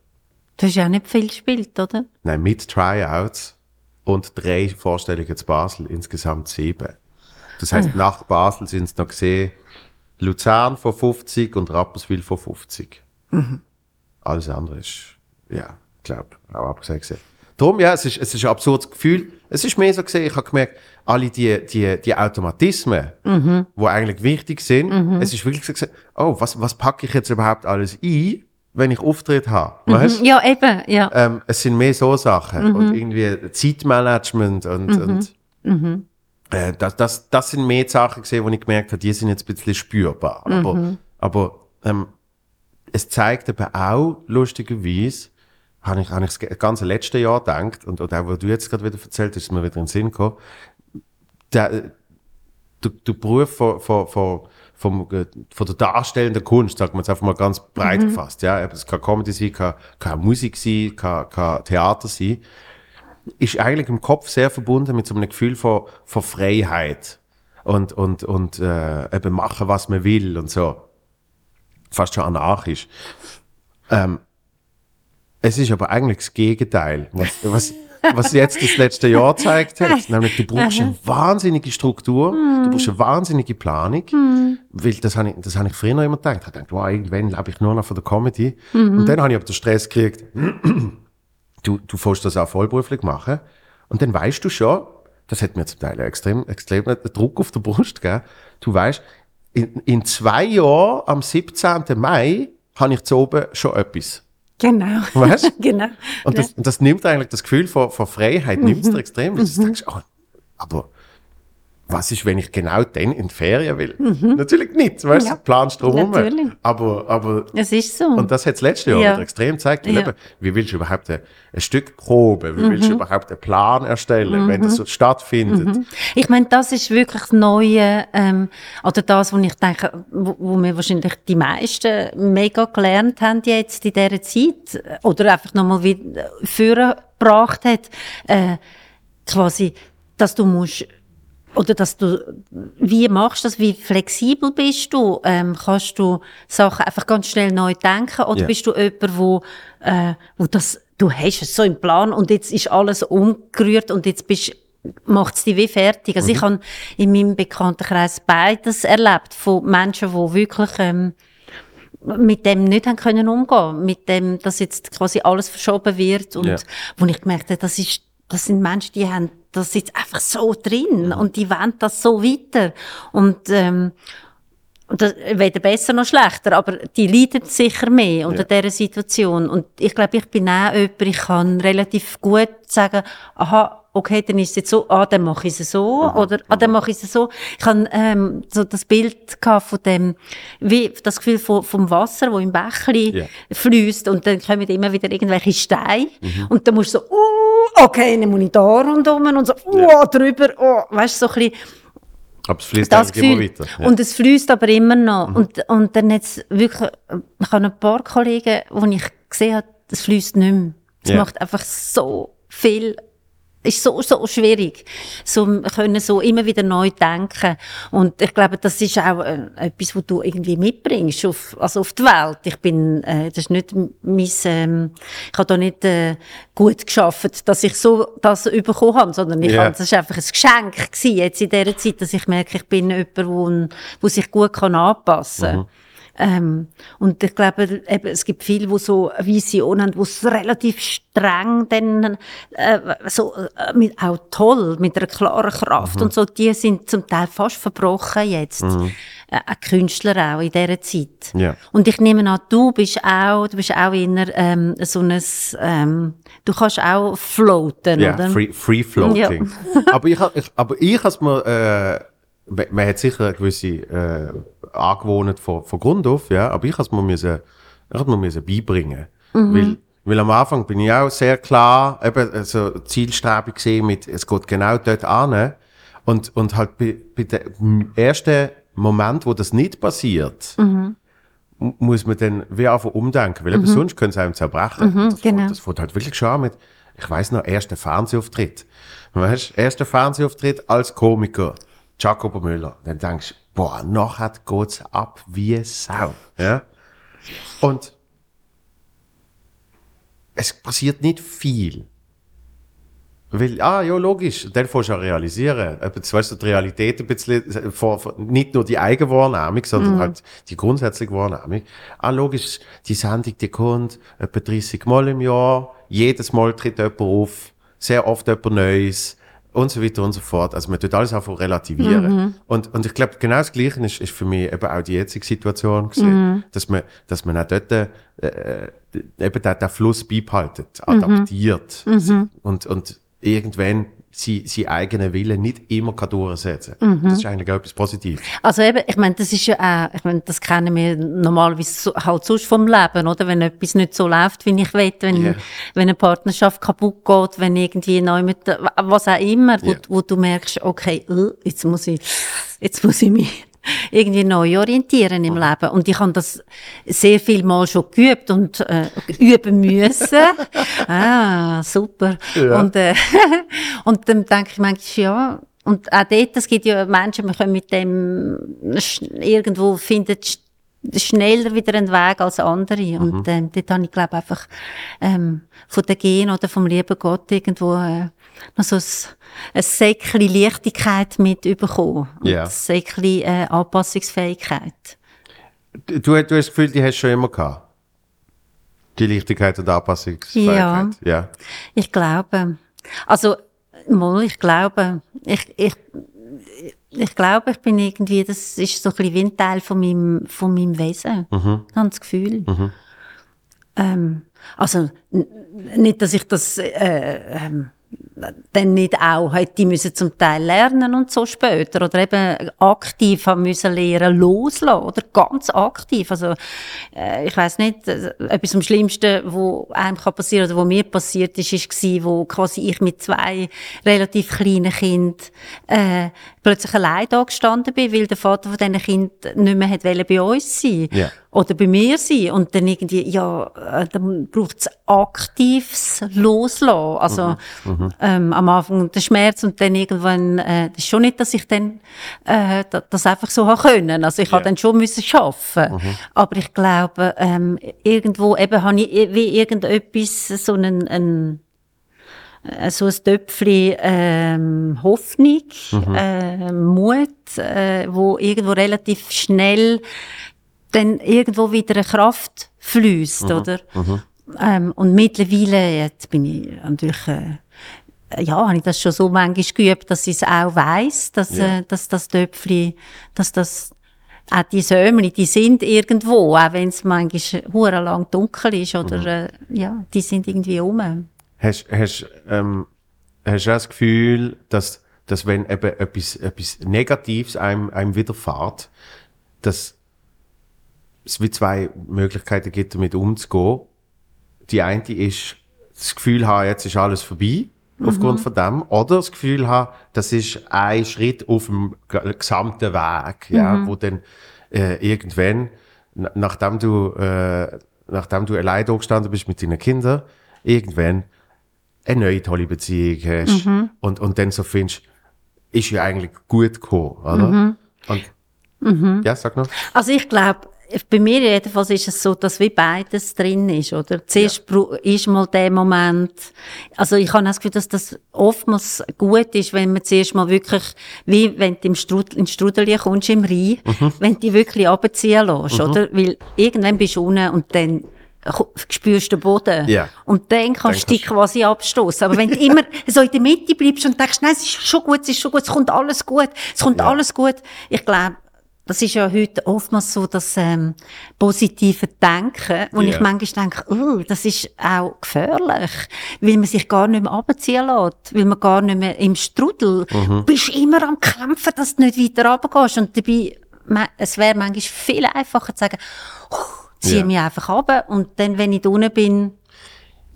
Du hast ja auch nicht viel gespielt, oder? nein, mit Tryouts und drei Vorstellungen zu Basel, insgesamt sieben. Das heißt, nach Basel sind es noch gesehen, Luzern von 50 und Rapperswil von 50. Alles andere ist, ja, ich glaube, auch abgesehen gesehen. Darum, ja, es ist, es ist ein absurdes Gefühl. Es ist mehr so gesehen, ich habe gemerkt, alle die, die, die Automatismen, die eigentlich wichtig sind, es ist wirklich so gesehen, oh, was, was packe ich jetzt überhaupt alles ein, wenn ich Auftritt habe? Weißt? Ja, eben, ja. Ähm, es sind mehr so Sachen und irgendwie Zeitmanagement und, und äh, das, das, das sind mehr Sachen gesehen, wo ich gemerkt habe, die sind jetzt ein bisschen spürbar. Aber, aber ähm, es zeigt eben auch, lustigerweise, habe ich, habe ich das ganze letzte Jahr gedacht, und, und auch, wo du jetzt gerade wieder erzählt hast, ist mir wieder in den Sinn gekommen, der, der, der Beruf von, von, von, vom, äh, von der darstellenden Kunst, sagt man es einfach mal ganz breit Mhm. gefasst. Ja, es kann Comedy sein, kann, kann Musik sein, kann, kann Theater sein. Ist eigentlich im Kopf sehr verbunden mit so einem Gefühl von, von Freiheit. Und, und, und äh, eben machen, was man will und so. Fast schon anarchisch. Ähm, es ist aber eigentlich das Gegenteil, was, was, was jetzt das letzte Jahr gezeigt hat. Nämlich, du brauchst eine wahnsinnige Struktur, du brauchst eine wahnsinnige Planung. Weil das habe ich, das habe ich früher immer gedacht. Ich habe gedacht, wow, irgendwann lebe ich nur noch von der Comedy. Und dann habe ich aber den Stress gekriegt, <clears throat> du, du willst das auch vollberuflich machen. Und dann weißt du schon, das hat mir zum Teil extrem, extrem Druck auf der Brust gegeben. Du weißt, in, in zwei Jahren, am 17. Mai, habe ich zu oben schon etwas. Genau. Weißt <laughs> genau. Und das, das nimmt eigentlich das Gefühl von, von Freiheit, nimmt es dir extrem. weil Du denkst, oh, aber was ist, wenn ich genau dann in die Ferien will? Natürlich nicht, weißt du, Ja, planst drum natürlich. Aber, aber, Es ist so. und das hat das letzte Jahr Ja. wieder extrem gezeigt. Ja. eben, wie willst du überhaupt ein, ein Stück proben? Wie willst du Mhm. überhaupt einen Plan erstellen, wenn das so stattfindet? Ich meine, das ist wirklich das Neue, ähm, oder das, wo ich denke, wo, wo wir wahrscheinlich die meisten mega gelernt haben jetzt in dieser Zeit, äh, oder einfach nochmal wieder vorgebracht hat, äh, quasi, dass du musst, oder dass du, wie machst du das, wie flexibel bist du, ähm, kannst du Sachen einfach ganz schnell neu denken, oder Ja. bist du jemand, wo, äh, wo das, du hast es so im Plan und jetzt ist alles umgerührt und jetzt bist macht es dich wie fertig. Also ich habe in meinem Bekanntenkreis beides erlebt, von Menschen, die wirklich ähm, mit dem nicht haben können umgehen, mit dem, dass jetzt quasi alles verschoben wird und Ja. wo ich gemerkt habe, das ist, das sind Menschen, die haben das jetzt einfach so drin und die wollen das so weiter. Und ähm, und das, weder besser noch schlechter, aber die leiden sicher mehr unter dieser Situation. Und ich glaube, ich bin auch jemand, ich kann relativ gut sagen, aha, okay, dann ist es jetzt so, ah, dann mache ich es so, oder, ah, dann mache ich es so. Ich habe ähm, so das Bild von dem, wie das Gefühl von, vom Wasser, wo im Bächli Ja. fließt und dann kommen immer wieder irgendwelche Steine und dann musst du so, uh, okay, dann muss ich da rundum und so, uh, drüber, oh, weißt du, so ein bisschen, Aber es fließt das immer Gefühl. weiter. Ja. Mhm. Und es fließt aber immer noch. Und, und dann jetzt wirklich, ich habe ein paar Kollegen, wo ich gesehen habe, es fließt nicht mehr. Es Ja. macht einfach so viel, ist so, so schwierig. So, können so immer wieder neu denken. Und ich glaube, das ist auch äh, etwas, was du irgendwie mitbringst auf, also auf die Welt. Ich bin, äh, das ist nicht mein, ähm, ich habe da nicht, äh, gut geschafft, dass ich so das bekommen habe, sondern ich Ja. habe, das ist einfach ein Geschenk gewesen, jetzt in dieser Zeit, dass ich merke, ich bin jemand, wo, wo sich gut kann anpassen kann. Ähm, und ich glaube, eben, es gibt viele, die so eine Vision haben, die es relativ streng dann, äh, so, äh, mit, auch toll, mit einer klaren Kraft und so, die sind zum Teil fast verbrochen jetzt. Äh, auch Künstler auch in dieser Zeit. Ja. Und ich nehme an, du bist auch, du bist auch in ähm, so ein, ähm, du kannst auch floaten, Ja, oder? free, free floating. <laughs> aber ich, ich, aber ich has mir, äh, man- man hat sicher eine gewisse äh, Angewohnheit von, von Grund auf, ja, aber ich mir ich has mir beibringen. Weil, weil am Anfang bin ich auch sehr klar, eben, also zielstrebig gesehen mit, es geht genau dort an. Und, und halt bei, bei dem ersten Moment, wo das nicht passiert, m- muss man dann wie einfach umdenken, weil eben sonst können sie einem zerbrechen. das, genau. das fängt halt wirklich schon an mit, ich weiß noch, erster Fernsehauftritt. Weißt, erster Fernsehauftritt als Komiker. Jacobo Müller. Dann denkst du, boah, nachher geht's ab wie Sau. Ja? Und es passiert nicht viel. Weil, ah, ja, logisch. Dann musst du auch realisieren. Jetzt weißt du, die Realität ein bisschen, äh, vor, vor, nicht nur die eigene Wahrnehmung, sondern halt die grundsätzliche Wahrnehmung. Ah, logisch, die Sendung, die kommt etwa 30 Mal im Jahr. Jedes Mal tritt jemand auf. Sehr oft jemand Neues. Und so weiter und so fort. Also, man tut alles einfach relativieren. Und, und ich glaube, genau das Gleiche ist, ist für mich eben auch die jetzige Situation gesehen. Dass man, dass man auch dort, äh, eben den, den Fluss beibehaltet, adaptiert. Und, und irgendwann sie, sie eigenen Willen nicht immer kann durchsetzen kann. Das ist eigentlich auch etwas Positives. Also eben, ich meine, das ist ja auch, ich meine, das kennen wir normalerweise so, halt sonst vom Leben, oder? Wenn etwas nicht so läuft, wie ich will, wenn, Ja. wenn eine Partnerschaft kaputt geht, wenn irgendwie neu mit, was auch immer, wo, Ja. wo du merkst, okay, äh, jetzt muss ich, jetzt muss ich mich irgendwie neu orientieren im Leben. Und ich habe das sehr viel mal schon geübt und äh, üben müssen. <laughs> ah, super. Ja. Und, äh, <laughs> und dann denke ich manchmal, ja, und auch dort, es gibt ja Menschen, wir können mit dem irgendwo finden sch- schneller wieder einen Weg als andere. Und ähm, dort habe ich, glaube einfach ähm, von den Gen oder vom lieben Gott irgendwo äh, noch so ein, ein Säckchen Leichtigkeit mit bekommen. Und Ja. Ein Säckchen äh, Anpassungsfähigkeit. Du, du hast das Gefühl, die hast du schon immer gehabt. Die Leichtigkeit und Anpassungsfähigkeit. Ja. Ich glaube. Also, mal, ich glaube. Ich, ich, ich glaube, ich bin irgendwie, das ist so ein bisschen wie ein Teil von meinem, von meinem Wesen. Mhm. Ich habe das Gefühl. Ähm, also, nicht, dass ich das, äh, ähm, dann nicht auch hätte müssen zum Teil lernen und so später oder eben aktiv haben müssen lernen loslassen oder ganz aktiv also äh, ich weiß nicht äh, etwas am Schlimmsten wo einem kann passieren oder wo mir passiert ist ist gsi wo quasi ich mit zwei relativ kleinen Kindern äh, plötzlich allein da gestanden bin weil der Vater von diesen Kindern nicht mehr hat bei uns sein Ja. oder bei mir sein und dann irgendwie, ja, äh, dann braucht es aktives Loslassen. Also ähm, am Anfang der Schmerz und dann irgendwann, äh, das ist schon nicht, dass ich dann äh, da- das einfach so haben können. Also ich Ja. habe dann schon müssen schaffen. Aber ich glaube, ähm, irgendwo eben habe ich wie irgendetwas, so einen, einen äh, so ein Töpfchen ähm, Hoffnung, äh, Mut, äh, wo irgendwo relativ schnell dann irgendwo wieder eine Kraft fließt, oder? Ähm, und mittlerweile, jetzt bin ich natürlich, äh, ja, habe ich das schon so manchmal geübt, dass ich es auch weiss, dass, Ja. äh, dass das Töpfchen, dass das auch die Sömli, die sind irgendwo, auch wenn es manchmal lang dunkel ist, oder, äh, ja, die sind irgendwie um. Hast, hast, ähm, hast du auch das Gefühl, dass, dass wenn eben etwas, etwas Negatives einem, einem widerfährt, dass es wie zwei Möglichkeiten gibt, damit umzugehen. Die eine ist, das Gefühl haben, jetzt ist alles vorbei, aufgrund von dem. Oder das Gefühl haben, das ist ein Schritt auf dem gesamten Weg, ja, wo dann äh, irgendwann, na- nachdem du, äh, nachdem du allein da gestanden bist mit deinen Kindern, irgendwann eine neue tolle Beziehung hast und, und dann so findest, ist ja eigentlich gut gekommen, oder? Und, Ja, sag noch. Also ich glaube, bei mir jedenfalls ist es so, dass wie beides drin ist, oder? Zuerst bru- ist mal der Moment, also ich habe das Gefühl, dass das oftmals gut ist, wenn man zuerst mal wirklich, wie wenn du im Strudel, in Strudel kommst, im Rhein, Mhm. wenn du die wirklich runterziehen lässt, oder? Weil irgendwann bist du unten und dann spürst du den Boden. Ja. Und dann kannst du dich quasi abstoßen. Aber wenn du immer <laughs> so in der Mitte bleibst und denkst, nein, es ist schon gut, es ist schon gut, es kommt alles gut, es kommt Ja. alles gut. Ich glaube, das ist ja heute oftmals so, dass ähm, positive Denken, wo Ja. ich manchmal denke, oh, das ist auch gefährlich, weil man sich gar nicht mehr abziehen lässt, weil man gar nicht mehr im Strudel Mhm. bist immer am Kämpfen, dass du nicht weiter runtergehst. Und dabei, es wäre manchmal viel einfacher zu sagen, oh, zieh Ja. mich einfach ab und dann, wenn ich da unten bin,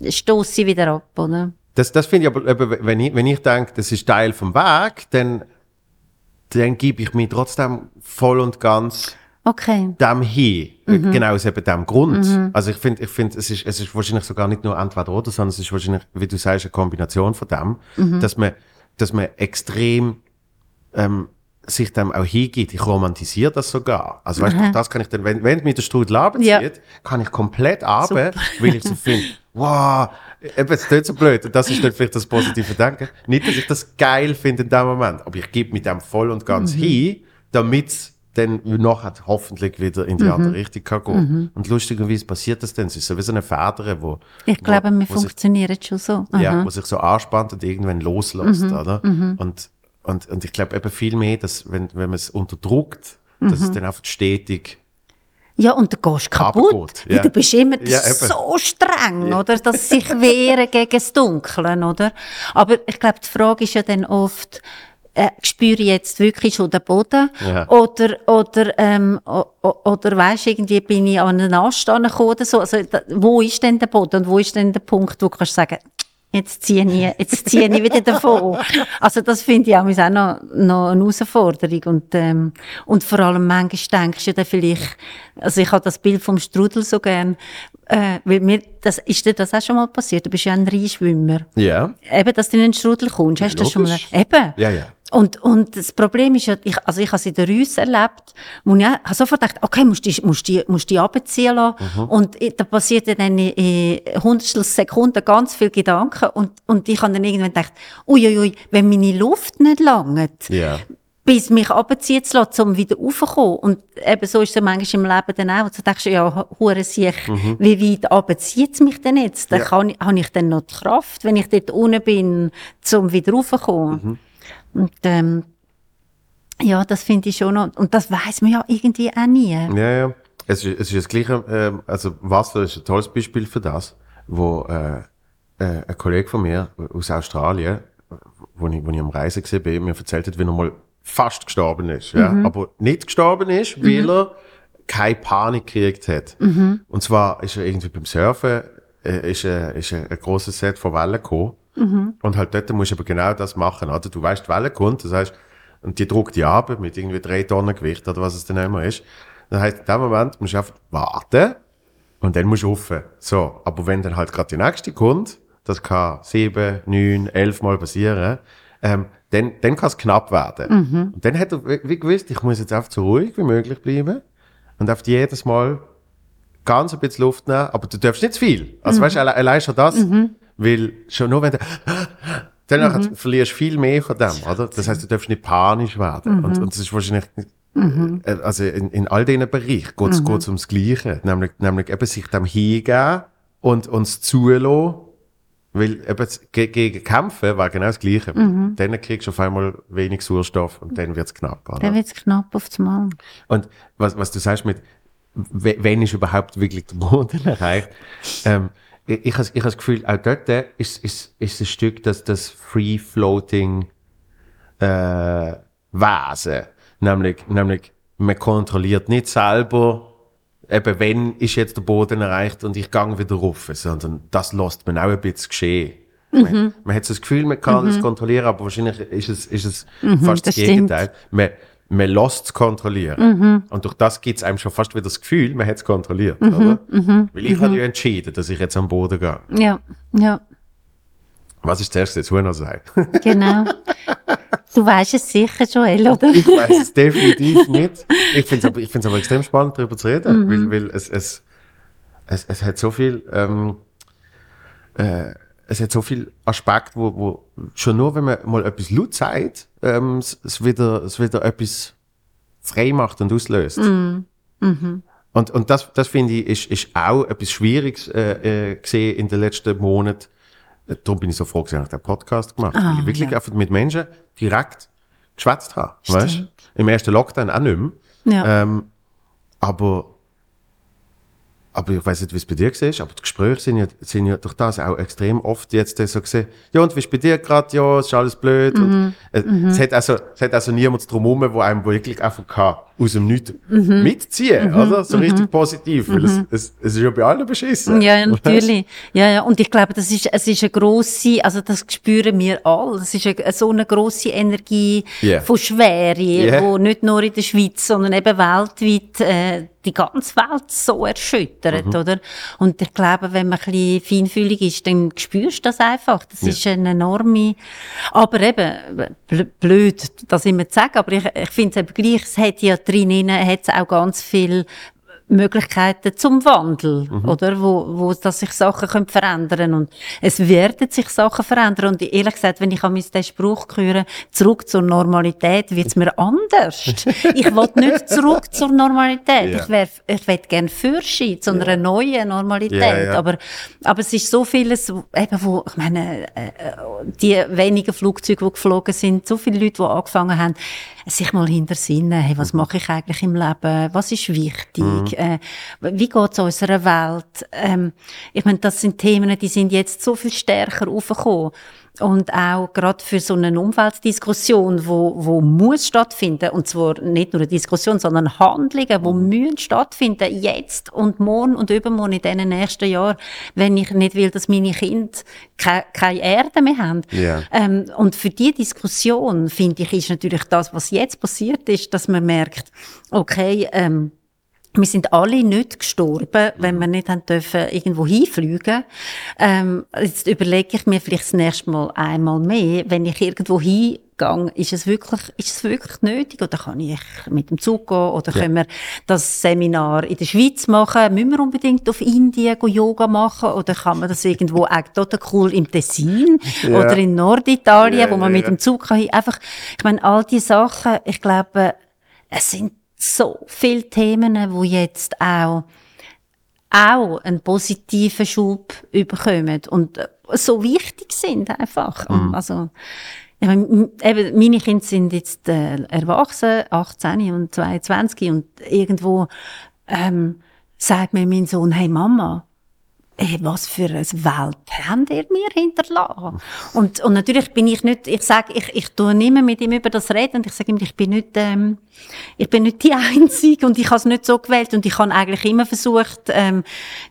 stoße ich wieder ab, oder? Das, das finde ich aber, wenn ich, wenn ich denke, das ist Teil vom Weg, dann, dann gebe ich mich trotzdem voll und ganz Okay. dem hin. Genau aus eben dem Grund. Also ich finde, ich finde, es ist, es ist wahrscheinlich sogar nicht nur entweder oder, sondern es ist wahrscheinlich, wie du sagst, eine Kombination von dem, dass man, dass man extrem, ähm, sich dem auch hingibt. Ich romantisiere das sogar. Also weißt du, das kann ich dann, wenn, wenn mir der Strudel abzieht, Ja. kann ich komplett runter, weil ich so finde, <laughs> wow, eben, es tut so blöd. Und das ist dann vielleicht das positive Denken. Nicht, dass ich das geil finde in dem Moment, aber ich gebe mit dem voll und ganz hin, damit es dann nachher hoffentlich wieder in die andere Richtung kann gehen. Und lustigerweise passiert das dann. Es ist so wie so eine Feder, wo, Ich wo, glaube, wir wo sich funktionieren schon so. ja, Aha. wo sich so anspannt und irgendwann loslässt, Mhm, oder? Und, und, und ich glaube eben viel mehr, dass wenn, wenn man es unterdrückt, dass Mhm. es dann einfach stetig Ja, und du gehst kaputt. Ja. Du bist immer Ja, so streng, oder? Dass sie sich <laughs> wehren gegen das Dunkle, oder? Aber ich glaube, die Frage ist ja dann oft, äh, spüre ich jetzt wirklich schon den Boden? Ja. Oder, oder, ähm, oder weisst, irgendwie bin ich an einen Ast gekommen oder so. Also, da, wo ist denn der Boden und wo ist denn der Punkt, wo du kannst sagen, jetzt ziehe ich, jetzt ziehe ich wieder davon. Also das finde ich auch auch noch, noch eine Herausforderung. Und, ähm, und vor allem manchmal denkst du dann vielleicht, also ich habe das Bild vom Strudel so gern, äh, weil mir, das, ist dir das auch schon mal passiert? Du bist ja ein Reinschwimmer. Ja. Eben, dass du in den Strudel kommst. Hast du das schon mal? Eben. Ja, ja. Und, und das Problem ist ja, ich, also ich habe es in der Rüss erlebt, wo ich habe sofort gedacht, okay, musst du die, musst die, musst die runterziehen lassen. Mhm. Und da passiert dann in, in Hundertstel Sekunden ganz viel Gedanken. Und, und ich habe dann irgendwann gedacht, uiuiui, wenn meine Luft nicht langt, Ja. bis mich runterziehen zu lassen, um wieder raufzukommen. Und eben so ist es manchmal im Leben dann auch. Du denkst, ja, hure sich, wie weit runterzieht es mich denn jetzt? Dann Ja. habe ich dann noch die Kraft, wenn ich dort unten bin, um wieder raufzukommen. Und, ähm, ja, das finde ich schon noch, und das weiß man ja irgendwie auch nie. Ja, ja. Es ist, es ist das Gleiche, ähm, also Wasser ist ein tolles Beispiel für das, wo äh, äh, ein Kollege von mir aus Australien, wo ich, wo ich am Reisen gesehen bin, mir erzählt hat, wie er mal fast gestorben ist. Ja? Aber nicht gestorben ist, weil er keine Panik gekriegt hat. Und zwar ist er irgendwie beim Surfen, äh, ist, äh, ist ein, ein grosses Set von Wellen gekommen. Und halt dort musst du aber genau das machen, oder? Du weißt, die Welle kommt, das heißt, und die druckt die ab mit irgendwie drei Tonnen Gewicht oder was es dann immer ist. Das heißt, in dem Moment musst du einfach warten und dann musst du rauf. So. Aber wenn dann halt gerade die nächste kommt, das kann sieben, neun, elf Mal passieren, ähm, dann, dann kann es knapp werden. Und dann hat er wie gewusst, ich muss jetzt einfach so ruhig wie möglich bleiben und auf jedes Mal ganz ein bisschen Luft nehmen, aber du darfst nicht zu viel. Also weißt du, alle, allein schon das, weil schon nur wenn du <gasps> dann nachher verlierst du viel mehr von dem, oder? Das heißt, du darfst nicht panisch werden. Und, und das ist wahrscheinlich, äh, also in, in all diesen Bereichen geht es geht's ums Gleiche. Nämlich, nämlich eben sich dem hingeben und uns zulassen, weil eben ge gegen Kämpfen war genau das Gleiche. Dann kriegst du auf einmal wenig Sauerstoff und dann wird's knapp. Oder? Dann wird es knapp aufs Mal. Und was, was du sagst mit, we- wenn ist überhaupt wirklich der Boden erreicht, ähm, ich, ich habe ich das Gefühl, auch dort äh, ist, ist, ist ein Stück das, das Free-Floating äh, Wesen. Nämlich, nämlich, man kontrolliert nicht selber, eben wenn ist jetzt der Boden erreicht und ich gang wieder rauf, sondern das lässt man auch ein bisschen geschehen. Man, man hat so das Gefühl, man kann es kontrollieren, aber wahrscheinlich ist es, ist es fast das, das. Gegenteil. Man, man lässt es kontrollieren. Und durch das gibt es einem schon fast wieder das Gefühl, man hat es kontrolliert. Oder? Weil ich habe ja entschieden, dass ich jetzt am Boden gehe. Ja, ja, Was ist zuerst jetzt Huhn sein? <laughs> genau. du weißt es sicher, Joel, oder? Ich weiß es <laughs> definitiv nicht. Ich finde es aber, ich aber extrem spannend, darüber zu reden, weil, weil es, es, es, es hat so viel, ähm, äh, es hat so viel Aspekt, wo, wo schon nur, wenn man mal etwas laut sagt, ähm, es, es, wieder, es wieder etwas frei macht und auslöst. Und, und das, das finde ich, ist, ist auch etwas Schwieriges äh, äh, gesehen in den letzten Monaten. Äh, Darum bin ich so froh, dass ich den Podcast gemacht habe. weil ich wirklich einfach mit Menschen direkt geschwätzt habe. Weißt? Im ersten Lockdown auch nicht mehr. Ja. Ähm, aber, aber ich weiß nicht, wie es bei dir war, aber die Gespräche sind ja, sind ja durch das auch extrem oft jetzt so gesehen, ja, und wie ist bei dir gerade, ja, es ist alles blöd. Und, äh, Es, hat also, es hat also niemand drumherum, wo einem wirklich einfach kann, aus dem Nichts mitziehen, oder? So richtig positiv, weil es, es, es ist ja bei allen beschissen. Ja, ja, <laughs> natürlich. Ja, ja. Und ich glaube, das ist, es ist eine grosse, also das spüren wir alle. Es ist eine, so eine grosse Energie Ja. von Schwere, Ja. wo nicht nur in der Schweiz, sondern eben weltweit, äh, die ganze Welt so erschüttert, Mhm. oder? Und ich glaube, wenn man ein bisschen feinfühlig ist, dann spürst du das einfach. Das ist eine enorme, aber eben, bl- blöd, das immer zu sagen, aber ich, ich finde es eben gleich, es hat ja drinnen, hat es auch ganz viel Möglichkeiten zum Wandel, oder? Wo, wo dass sich Sachen können verändern und es werden sich Sachen verändern und ehrlich gesagt, wenn ich an diesen Spruch höre, zurück zur Normalität, wird's mir anders. <laughs> ich will nicht zurück zur Normalität. Ja. Ich wär, ich will gerne Fürschi zu einer neuen Normalität. Ja, ja. Aber, aber es ist so vieles, wo- eben wo, ich meine, äh, äh, die wenigen Flugzeuge, die geflogen sind, so viele Leute, die angefangen haben, sich mal hintersinnen, hey, Mhm. was mache ich eigentlich im Leben? Was ist wichtig? Äh, wie geht's unserer Welt? Ähm, ich meine, das sind Themen, die sind jetzt so viel stärker aufgekommen. Und auch gerade für so eine Umweltdiskussion, wo, wo muss stattfinden, und zwar nicht nur eine Diskussion, sondern Handlungen, wo müssen stattfinden, jetzt und morgen und übermorgen in diesen nächsten Jahren, wenn ich nicht will, dass meine Kinder keine, keine Erde mehr haben. Ja. Ähm, und für die Diskussion, finde ich, ist natürlich das, was jetzt passiert ist, dass man merkt, okay, ähm, wir sind alle nicht gestorben, wenn wir nicht haben dürfen irgendwo hinfliegen. Ähm, jetzt überlege ich mir vielleicht das nächste Mal einmal mehr, wenn ich irgendwo hingehe, ist es wirklich, ist es wirklich nötig? Oder kann ich mit dem Zug gehen? Oder Ja. können wir das Seminar in der Schweiz machen? Müssen wir unbedingt auf Indien Yoga machen? Oder kann man das irgendwo <laughs> auch total cool im Tessin? Ja. Oder in Norditalien, Ja, wo man mit dem Zug kann. hin- Einfach, ich meine, all die Sachen, ich glaube, es sind so viele Themen, wo jetzt auch auch einen positiven Schub überkommen und äh, so wichtig sind einfach. Also, ich meine, eben, meine Kinder sind jetzt äh, erwachsen, 18 und 22 und irgendwo ähm, sagt mir mein Sohn, hey Mama, Ey, was für eine Welt habt ihr mir hinterlassen? Und, und natürlich bin ich nicht, ich sage, ich, ich tue nicht mehr mit ihm über das reden und ich sage ihm, ich bin nicht, ähm, ich bin nicht die <laughs> Einzige und ich habe es nicht so gewählt und ich habe eigentlich immer versucht, ähm,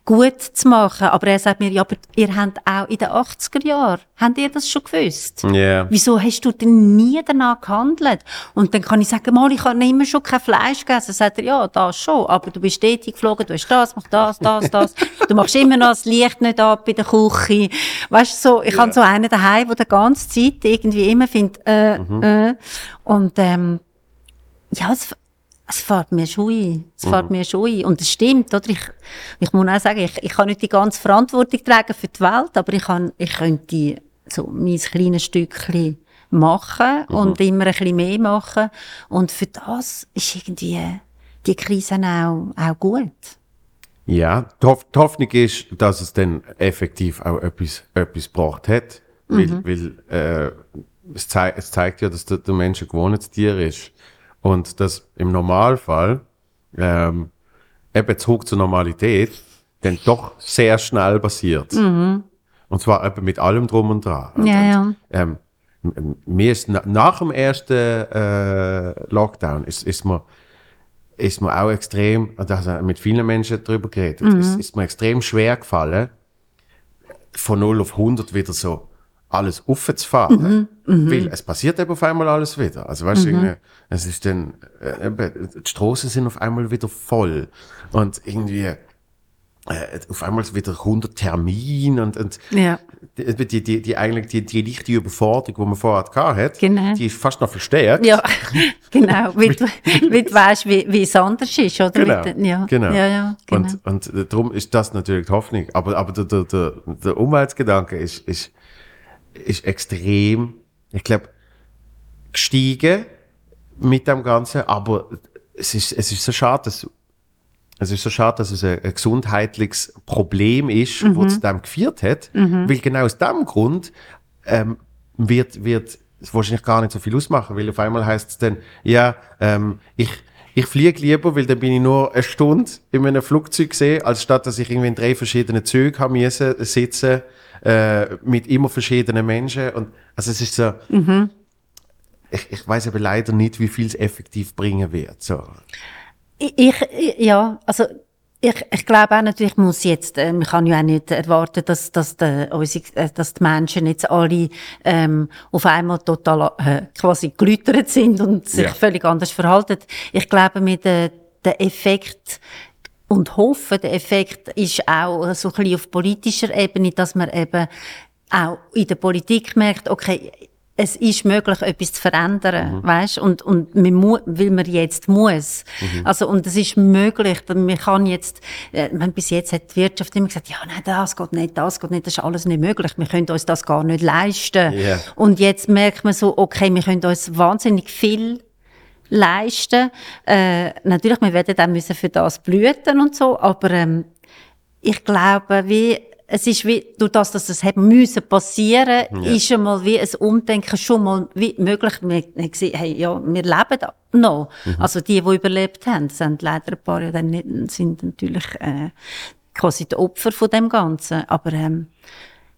gut zu machen. Aber er sagt mir, ja, aber ihr habt auch in den 80er Jahren, habt ihr das schon gewusst? Ja. Wieso hast du denn nie danach gehandelt? Und dann kann ich sagen, mal, ich habe immer schon kein Fleisch gegessen. Dann sagt er, ja, das schon, aber du bist stetig geflogen, du hast das, mach das, das, das. du machst immer noch das Licht nicht ab in der Küche. Weißt so, ich habe so einen daheim, der die ganze Zeit irgendwie immer findet, äh, äh. Und, ähm, ja, es, es fährt mir schon ein. Es fährt mir schon ein. Und es stimmt, oder? Ich, ich muss auch sagen, ich, ich kann nicht die ganze Verantwortung tragen für die Welt, aber ich kann, ich könnte so mein kleines Stückchen machen und immer ein bisschen mehr machen. Und für das ist irgendwie die Krise auch, auch gut. Ja, die, Hoff die Hoffnung ist, dass es dann effektiv auch etwas, etwas gebracht hat. Weil, weil äh, es, zei es zeigt ja, dass der, der Mensch ein gewohntes Tier ist. Und dass im Normalfall ähm, eben zurück zur Normalität dann doch sehr schnell passiert. Und zwar eben mit allem drum und dran. Und, Ja, ja. und, ähm, m- m- mir ist na nach dem ersten äh, Lockdown ist, ist mir ist mir auch extrem, und da habe ich mit vielen Menschen darüber geredet, ist, ist mir extrem schwer gefallen, von 0 auf 100 wieder so alles aufzufahren. Weil es passiert eben auf einmal alles wieder. Also weißt du, irgendwie, es ist dann, äh, eben, die Straßen sind auf einmal wieder voll. Und irgendwie, äh, auf einmal wieder 100 Termine und, und Ja. die, die, die, die eigentlich die, die leichte Überforderung, die man vorher gehabt hat, Genau. die ist fast noch verstärkt. Ja, <laughs> genau. Weil du, weil du weißt, wie, wie es anders ist, oder? Genau, den- ja. genau. Ja, ja, genau. Und, und äh, darum ist das natürlich die Hoffnung. Aber, aber der, der, der, der Umweltgedanke ist, ist, ist extrem, ich glaube, gestiegen mit dem Ganzen. Aber es ist, es ist so schade, dass, es ist so schade, dass es ein, ein gesundheitliches Problem ist, Mhm. das zu dem geführt hat. Weil genau aus dem Grund ähm, wird, wird es wahrscheinlich gar nicht so viel ausmachen, weil auf einmal heißt es dann, ja, ähm, ich, ich fliege lieber, weil dann bin ich nur eine Stunde in einem Flugzeug gesehen, als statt dass ich irgendwie in drei verschiedenen Zügen haben müssen, sitzen, äh, mit immer verschiedenen Menschen. Und, also es ist so, ich, ich weiß aber leider nicht, wie viel es effektiv bringen wird. So. Ich, ich, ja, also ich, ich glaube auch natürlich muss jetzt, äh, man kann ja auch nicht erwarten, dass, dass, die, unsere, äh, dass die Menschen jetzt alle ähm, auf einmal total äh, quasi gelütert sind und sich Ja. völlig anders verhalten. Ich glaube, mit der, der Effekt und hoffe, der Effekt ist auch so ein bisschen auf politischer Ebene, dass man eben auch in der Politik merkt, okay, es ist möglich, etwas zu verändern, weißt? Und, und man mu weil man jetzt muss. Also, und es ist möglich, man kann jetzt, äh, man, bis jetzt hat die Wirtschaft immer gesagt, ja, nein, das geht nicht, das geht nicht, das ist alles nicht möglich, wir können uns das gar nicht leisten. Ja. Und jetzt merkt man so, okay, wir können uns wahnsinnig viel leisten. Äh, natürlich, wir werden dann müssen für das blüten und so, aber ähm, ich glaube, wie es ist wie, durch das, dass es hat müssen passieren, ist schon mal wie ein Umdenken schon mal wie möglich. Wir haben gesehen, hey, ja, wir leben da noch. Also die, die überlebt haben, sind leider ein paar ja dann nicht, sind natürlich äh, quasi die Opfer von dem Ganzen. Aber ähm,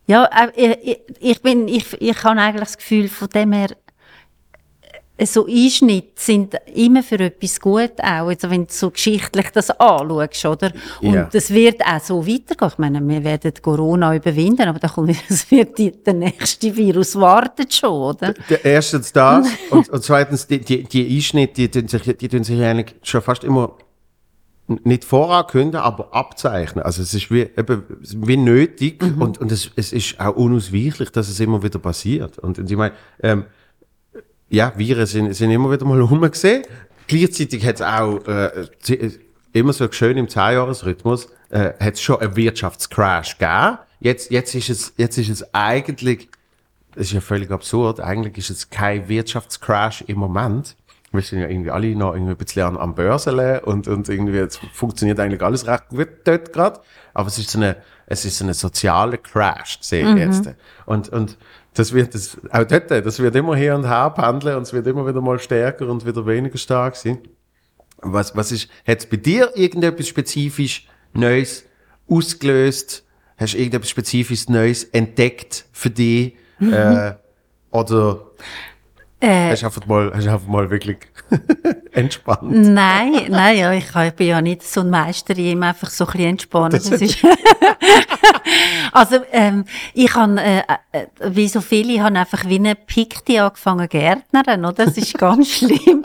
Ja, äh, ich, ich bin, ich, ich habe eigentlich das Gefühl, von dem her, so Einschnitte sind immer für etwas gut auch, also wenn du so geschichtlich das anschaust, oder? Und Ja. es wird auch so weitergehen. Ich meine, wir werden Corona überwinden, aber da kommt, <laughs> es wird die, der nächste Virus wartet schon, oder? Der erstens das <laughs> und, und zweitens die, die, die Einschnitte, die, tun sich, die tun sich eigentlich schon fast immer nicht vorankündigen, aber abzeichnen. Also es ist wie, eben, wie nötig und, und es, es ist auch unausweichlich, dass es immer wieder passiert. Und, und ich meine, ähm, ja, Viren sind, sind immer wieder mal rumgesehen. Gleichzeitig hat es auch äh, immer so schön im 10-Jahres-Rhythmus äh, hat es schon einen Wirtschaftscrash gegeben. Jetzt, jetzt, ist es, jetzt ist es eigentlich das ist ja völlig absurd. Eigentlich ist es kein Wirtschaftscrash im Moment. Wir sind ja irgendwie alle noch irgendwie ein bisschen an, am Börseln und, und irgendwie jetzt funktioniert eigentlich alles recht gut dort gerade. Aber es ist so eine, es ist so eine soziale Crash, sehe ich jetzt. Und, und das wird, das, auch dort, das wird immer her und her pendeln und es wird immer wieder mal stärker und wieder weniger stark sein. Was, was ist, hat es bei dir irgendetwas spezifisch Neues ausgelöst? Hast du irgendetwas spezifisches Neues entdeckt für dich? Äh, oder Äh, hast du einfach mal, hast du einfach mal wirklich <laughs> entspannt? Nein, nein, ja, ich ich bin ja nicht so ein Meister, ich immer einfach so ein bisschen entspannen. Das ist <laughs> also, ähm, ich habe, äh, äh, wie so viele, ich habe einfach wie eine Pikti angefangen Gärtnerin, oder? Das ist ganz <laughs> schlimm.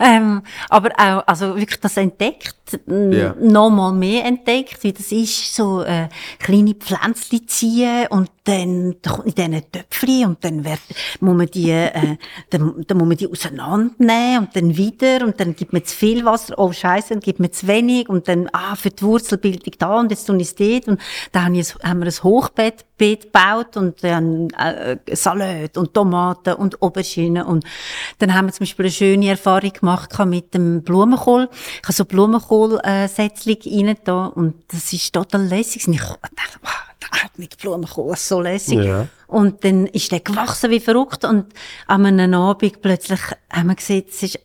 ähm, aber auch, also wirklich das entdeckt, n- Ja. noch mal mehr entdeckt, wie das ist, so äh, kleine Pflänzchen ziehen und dann in diesen Töpfchen und dann wird, muss man die, äh, dann, dann muss man die auseinandernehmen und dann wieder und dann gibt man zu viel Wasser, oh Scheiße, dann gibt man zu wenig und dann, ah, für die Wurzelbildung da und jetzt tun ich dort und dann haben wir ein- Beet gebaut und dann äh, Salat und Tomaten und Auberginen und dann haben wir zum Beispiel eine schöne Erfahrung gemacht mit dem Blumenkohl. Ich habe so Blumenkohl-Sätzling rein da und das ist total lässig. Und ich dachte, wow, mit Blumenkohl so lässig. Ja. Und dann ist der gewachsen wie verrückt und an einem Abend plötzlich haben wir gesehen, es ist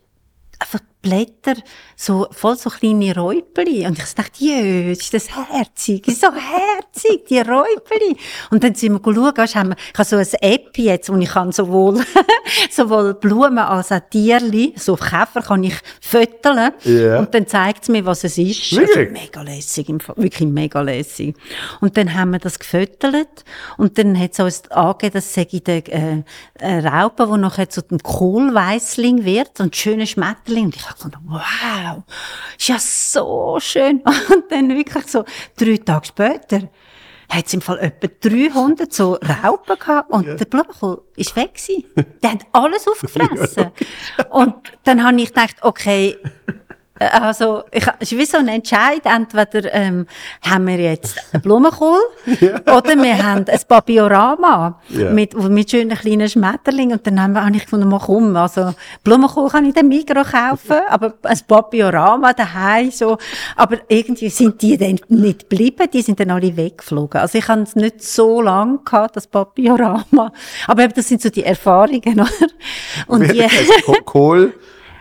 einfach Blätter, so, voll so kleine Räupeli. Und ich dachte, jö, ist das herzig, ist so herzig, die Räupeli. Und dann sind wir schauen, weisst, haben wir, ich habe so ein App jetzt, wo ich kann sowohl, <laughs> sowohl Blumen als auch Tierli, so Käfer kann ich föteln. Ja. Und dann zeigt es mir, was es ist. Wirklich? Also mega lässig, wirklich mega lässig. Und dann haben wir das gefüttert und dann hat es uns angegeben, dass sei der äh, äh, Raupe, der nachher zu dem Kohlweissling wird und schöner Schmetterling. Und ich habe gefunden, wow, ist ja so schön. <laughs> Und dann wirklich so drei Tage später hat es im Fall etwa 300 so Raupen gehabt und der Blumenkohl ist weg gewesen. <laughs> Der hat alles aufgefressen. und dann habe ich gedacht, okay, Also, ich, es ist wie so ein Entscheid. Entweder ähm, haben wir jetzt einen Blumenkohl <laughs> oder wir haben ein Papiorama Ja. mit, mit schönen kleinen Schmetterlingen. Und dann haben wir, habe ich gefunden, mal komm, also Blumenkohl kann ich in den Mikro kaufen, <laughs> aber ein Papiorama daheim so. Aber irgendwie sind die dann nicht geblieben, die sind dann alle weggeflogen. Also ich habe es nicht so lange gehabt, das Papiorama. Aber eben, das sind so die Erfahrungen, <laughs> oder? Und die, Kohl?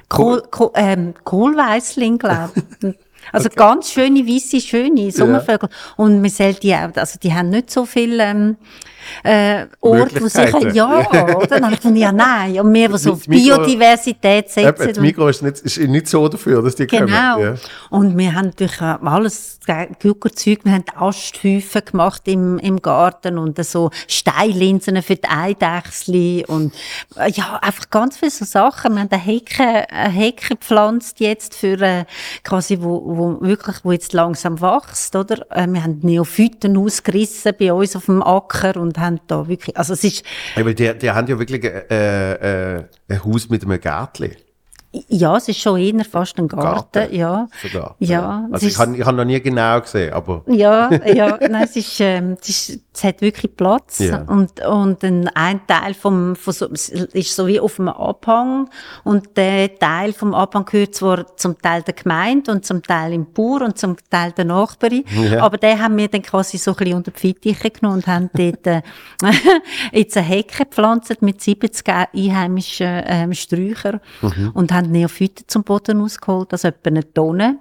Kohl, Kohl, ähm, Kohlweissling, glaube ich. <laughs> Also ganz schöne, weisse, schöne Sommervögel. Und wir sehen die auch, also die haben nicht so viel, ähm, äh, Orte, wo Möglichkeiten. ja, oder? <laughs> Dann habe ich gefunden, ja, nein. Und die so auf Mikro- Biodiversität Eben, setzen. das Mikro ist nicht, ist nicht so dafür, dass die Genau. kommen. Ja. Und wir haben natürlich alles Zeug, wir haben Asthäufen gemacht im, im Garten und so Steinlinsen für die Eidechsli und äh, ja, einfach ganz viele so Sachen. Wir haben eine Hecke, eine Hecke gepflanzt jetzt für äh, quasi, wo, wo wirklich, wo jetzt langsam wächst, oder? Äh, wir haben Neophyten ausgerissen bei uns auf dem Acker und haben da wirklich, also es ist, Ja, weil die, die haben ja wirklich äh, äh, ein Haus mit einem Gärtchen. Ja, es ist schon eher fast ein Garten, Garten, ja. Sogar. Ja, Also ich habe ich hab noch nie genau gesehen, aber Ja, <laughs> ja, nein, es ist, ähm, es ist, es hat wirklich Platz. Ja. Und, und ein, ein Teil vom, von so, ist so wie auf einem Abhang. Und der Teil vom Abhang gehört zwar zum Teil der Gemeinde und zum Teil im Bauer und zum Teil der Nachbarin. Ja. Aber den haben wir dann quasi so ein bisschen unter die Fittiche genommen und haben dort, äh, <laughs> jetzt eine Hecke gepflanzt mit 70 einheimischen, ähm, Sträuchern. Mhm. Und haben haben Neophyten zum Boden ausgeholt, also etwa eine Tonne.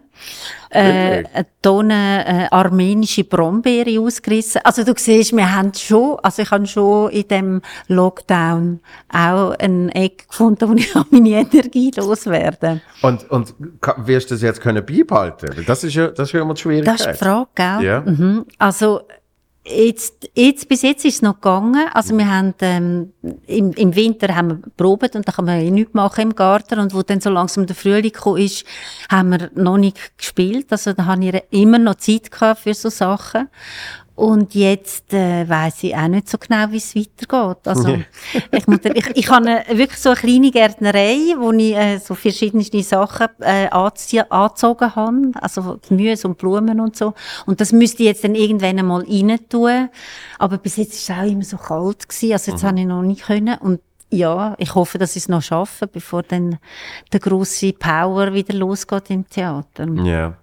Äh, eine Tonne äh, armenische Brombeere ausgerissen. Also du siehst, wir haben schon, also ich habe schon in dem Lockdown auch ein Eck gefunden, wo ich <laughs> meine Energie loswerde. Und, und wirst du das jetzt können beibehalten? Das ist ja, das ist ja immer die Schwierigkeit. Das ist die Frage, gell? Ja. Mhm. Also, jetzt, jetzt, bis jetzt ist es noch gegangen. Also, wir haben, ähm, im, im Winter haben wir probiert und da kann man ja nichts machen im Garten. Und wo dann so langsam der Frühling gekommen ist, haben wir noch nicht gespielt. Also, da habe ich immer noch Zeit gehabt für so Sachen. Und jetzt äh, weiß ich auch nicht so genau, wie es weitergeht. Also <laughs> ich, muss, ich, ich habe eine, wirklich so eine kleine Gärtnerei, wo ich äh, so verschiedene Sachen äh, angezogen habe, also Gemüse und Blumen und so. Und das müsste ich jetzt dann irgendwann einmal rein tun. Aber bis jetzt war es auch immer so kalt gewesen, also jetzt habe ich noch nicht können. Und ja, ich hoffe, dass ich es noch schaffe, bevor dann der große Power wieder losgeht im Theater. Ja.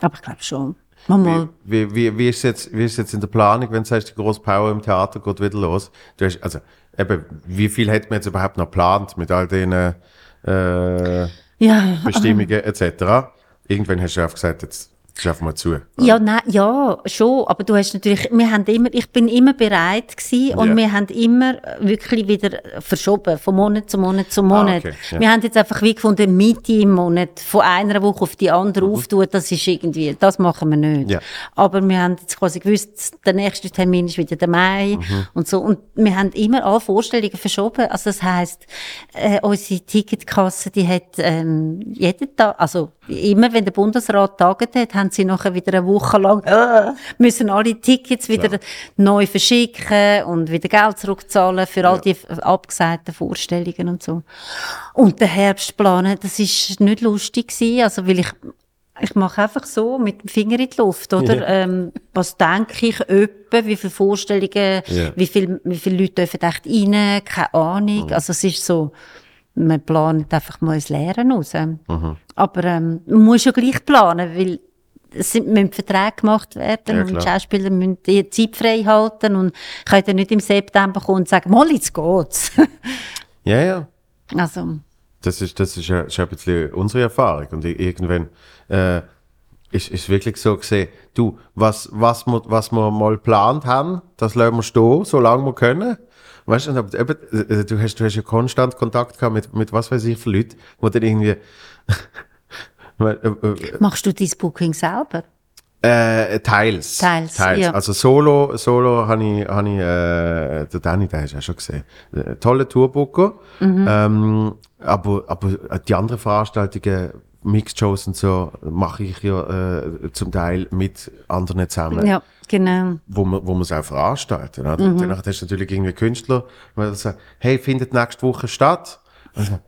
Aber ich glaube schon. Mal, Wie, wie, wie, ist jetzt, wie ist jetzt in der Planung, wenn du sagst, die grosse Power im Theater geht wieder los? Du hast, also, eben, wie viel hat man jetzt überhaupt noch geplant mit all den äh, ja, Bestimmungen etc.? Irgendwann hast du einfach gesagt, jetzt schaffen wir zu. Ja, nein, ja, schon. Aber du hast natürlich, wir haben immer, ich bin immer bereit gewesen und Ja. wir haben immer wirklich wieder verschoben, von Monat zu Monat zu Monat. okay, ja. Wir haben jetzt einfach wie gefunden, Mitte im Monat, von einer Woche auf die andere auftun, das ist irgendwie, das machen wir nicht. Mhm. Ja. Aber wir haben jetzt quasi gewusst, der nächste Termin ist wieder der Mai Mhm. und so. Und wir haben immer alle Vorstellungen verschoben. Also das heisst, äh, unsere Ticketkasse, die hat ähm, jeden Tag, also immer wenn der Bundesrat taget hat, haben sie nachher wieder eine Woche lang äh, müssen alle Tickets wieder neu verschicken und wieder Geld zurückzahlen für all die f- abgesagten Vorstellungen und so. Und der Herbst planen, das ist nicht lustig gewesen, also weil ich ich mache einfach so mit dem Finger in die Luft, oder? Ja. Ähm, was denke ich öppe, wie viele Vorstellungen, Ja. wie viel, wie viele Leute dürfen echt rein, keine Ahnung. Also es ist so, man plant einfach mal ins Leeren raus. Aber ähm, man muss ja gleich planen, weil es müssen Verträge gemacht werden Ja, und die. Schauspieler müssen die Zeit frei halten und können dann nicht im September kommen und sagen, mal, jetzt geht's. Ja, ja. also, Das ist, das ist ist ein bisschen unsere Erfahrung. Und irgendwann äh, ist ist wirklich so gesehen, du, was, was, wir, was wir mal geplant haben, das lassen wir stehen, solange wir können. Weißt du, aber eben, äh, du, hast, du hast ja konstant Kontakt gehabt mit, mit was weiß ich für Leuten, die dann irgendwie. Weil, äh, äh, machst du dein Booking selber? Äh, teils. Teils, ja. Also Solo, Solo habe ich, hab ich äh, der Danny, den hast du ja schon gesehen. Äh, tolle Tourbooker. Mhm. Ähm, aber, aber die anderen Veranstaltungen, Mixed-Shows und so, mache ich ja äh, zum Teil mit anderen zusammen, Ja, genau. wo man wo man es auch veranstalten. Oder? Mhm. Danach hast du natürlich irgendwie Künstler, die sagen, hey, findet nächste Woche statt? Also,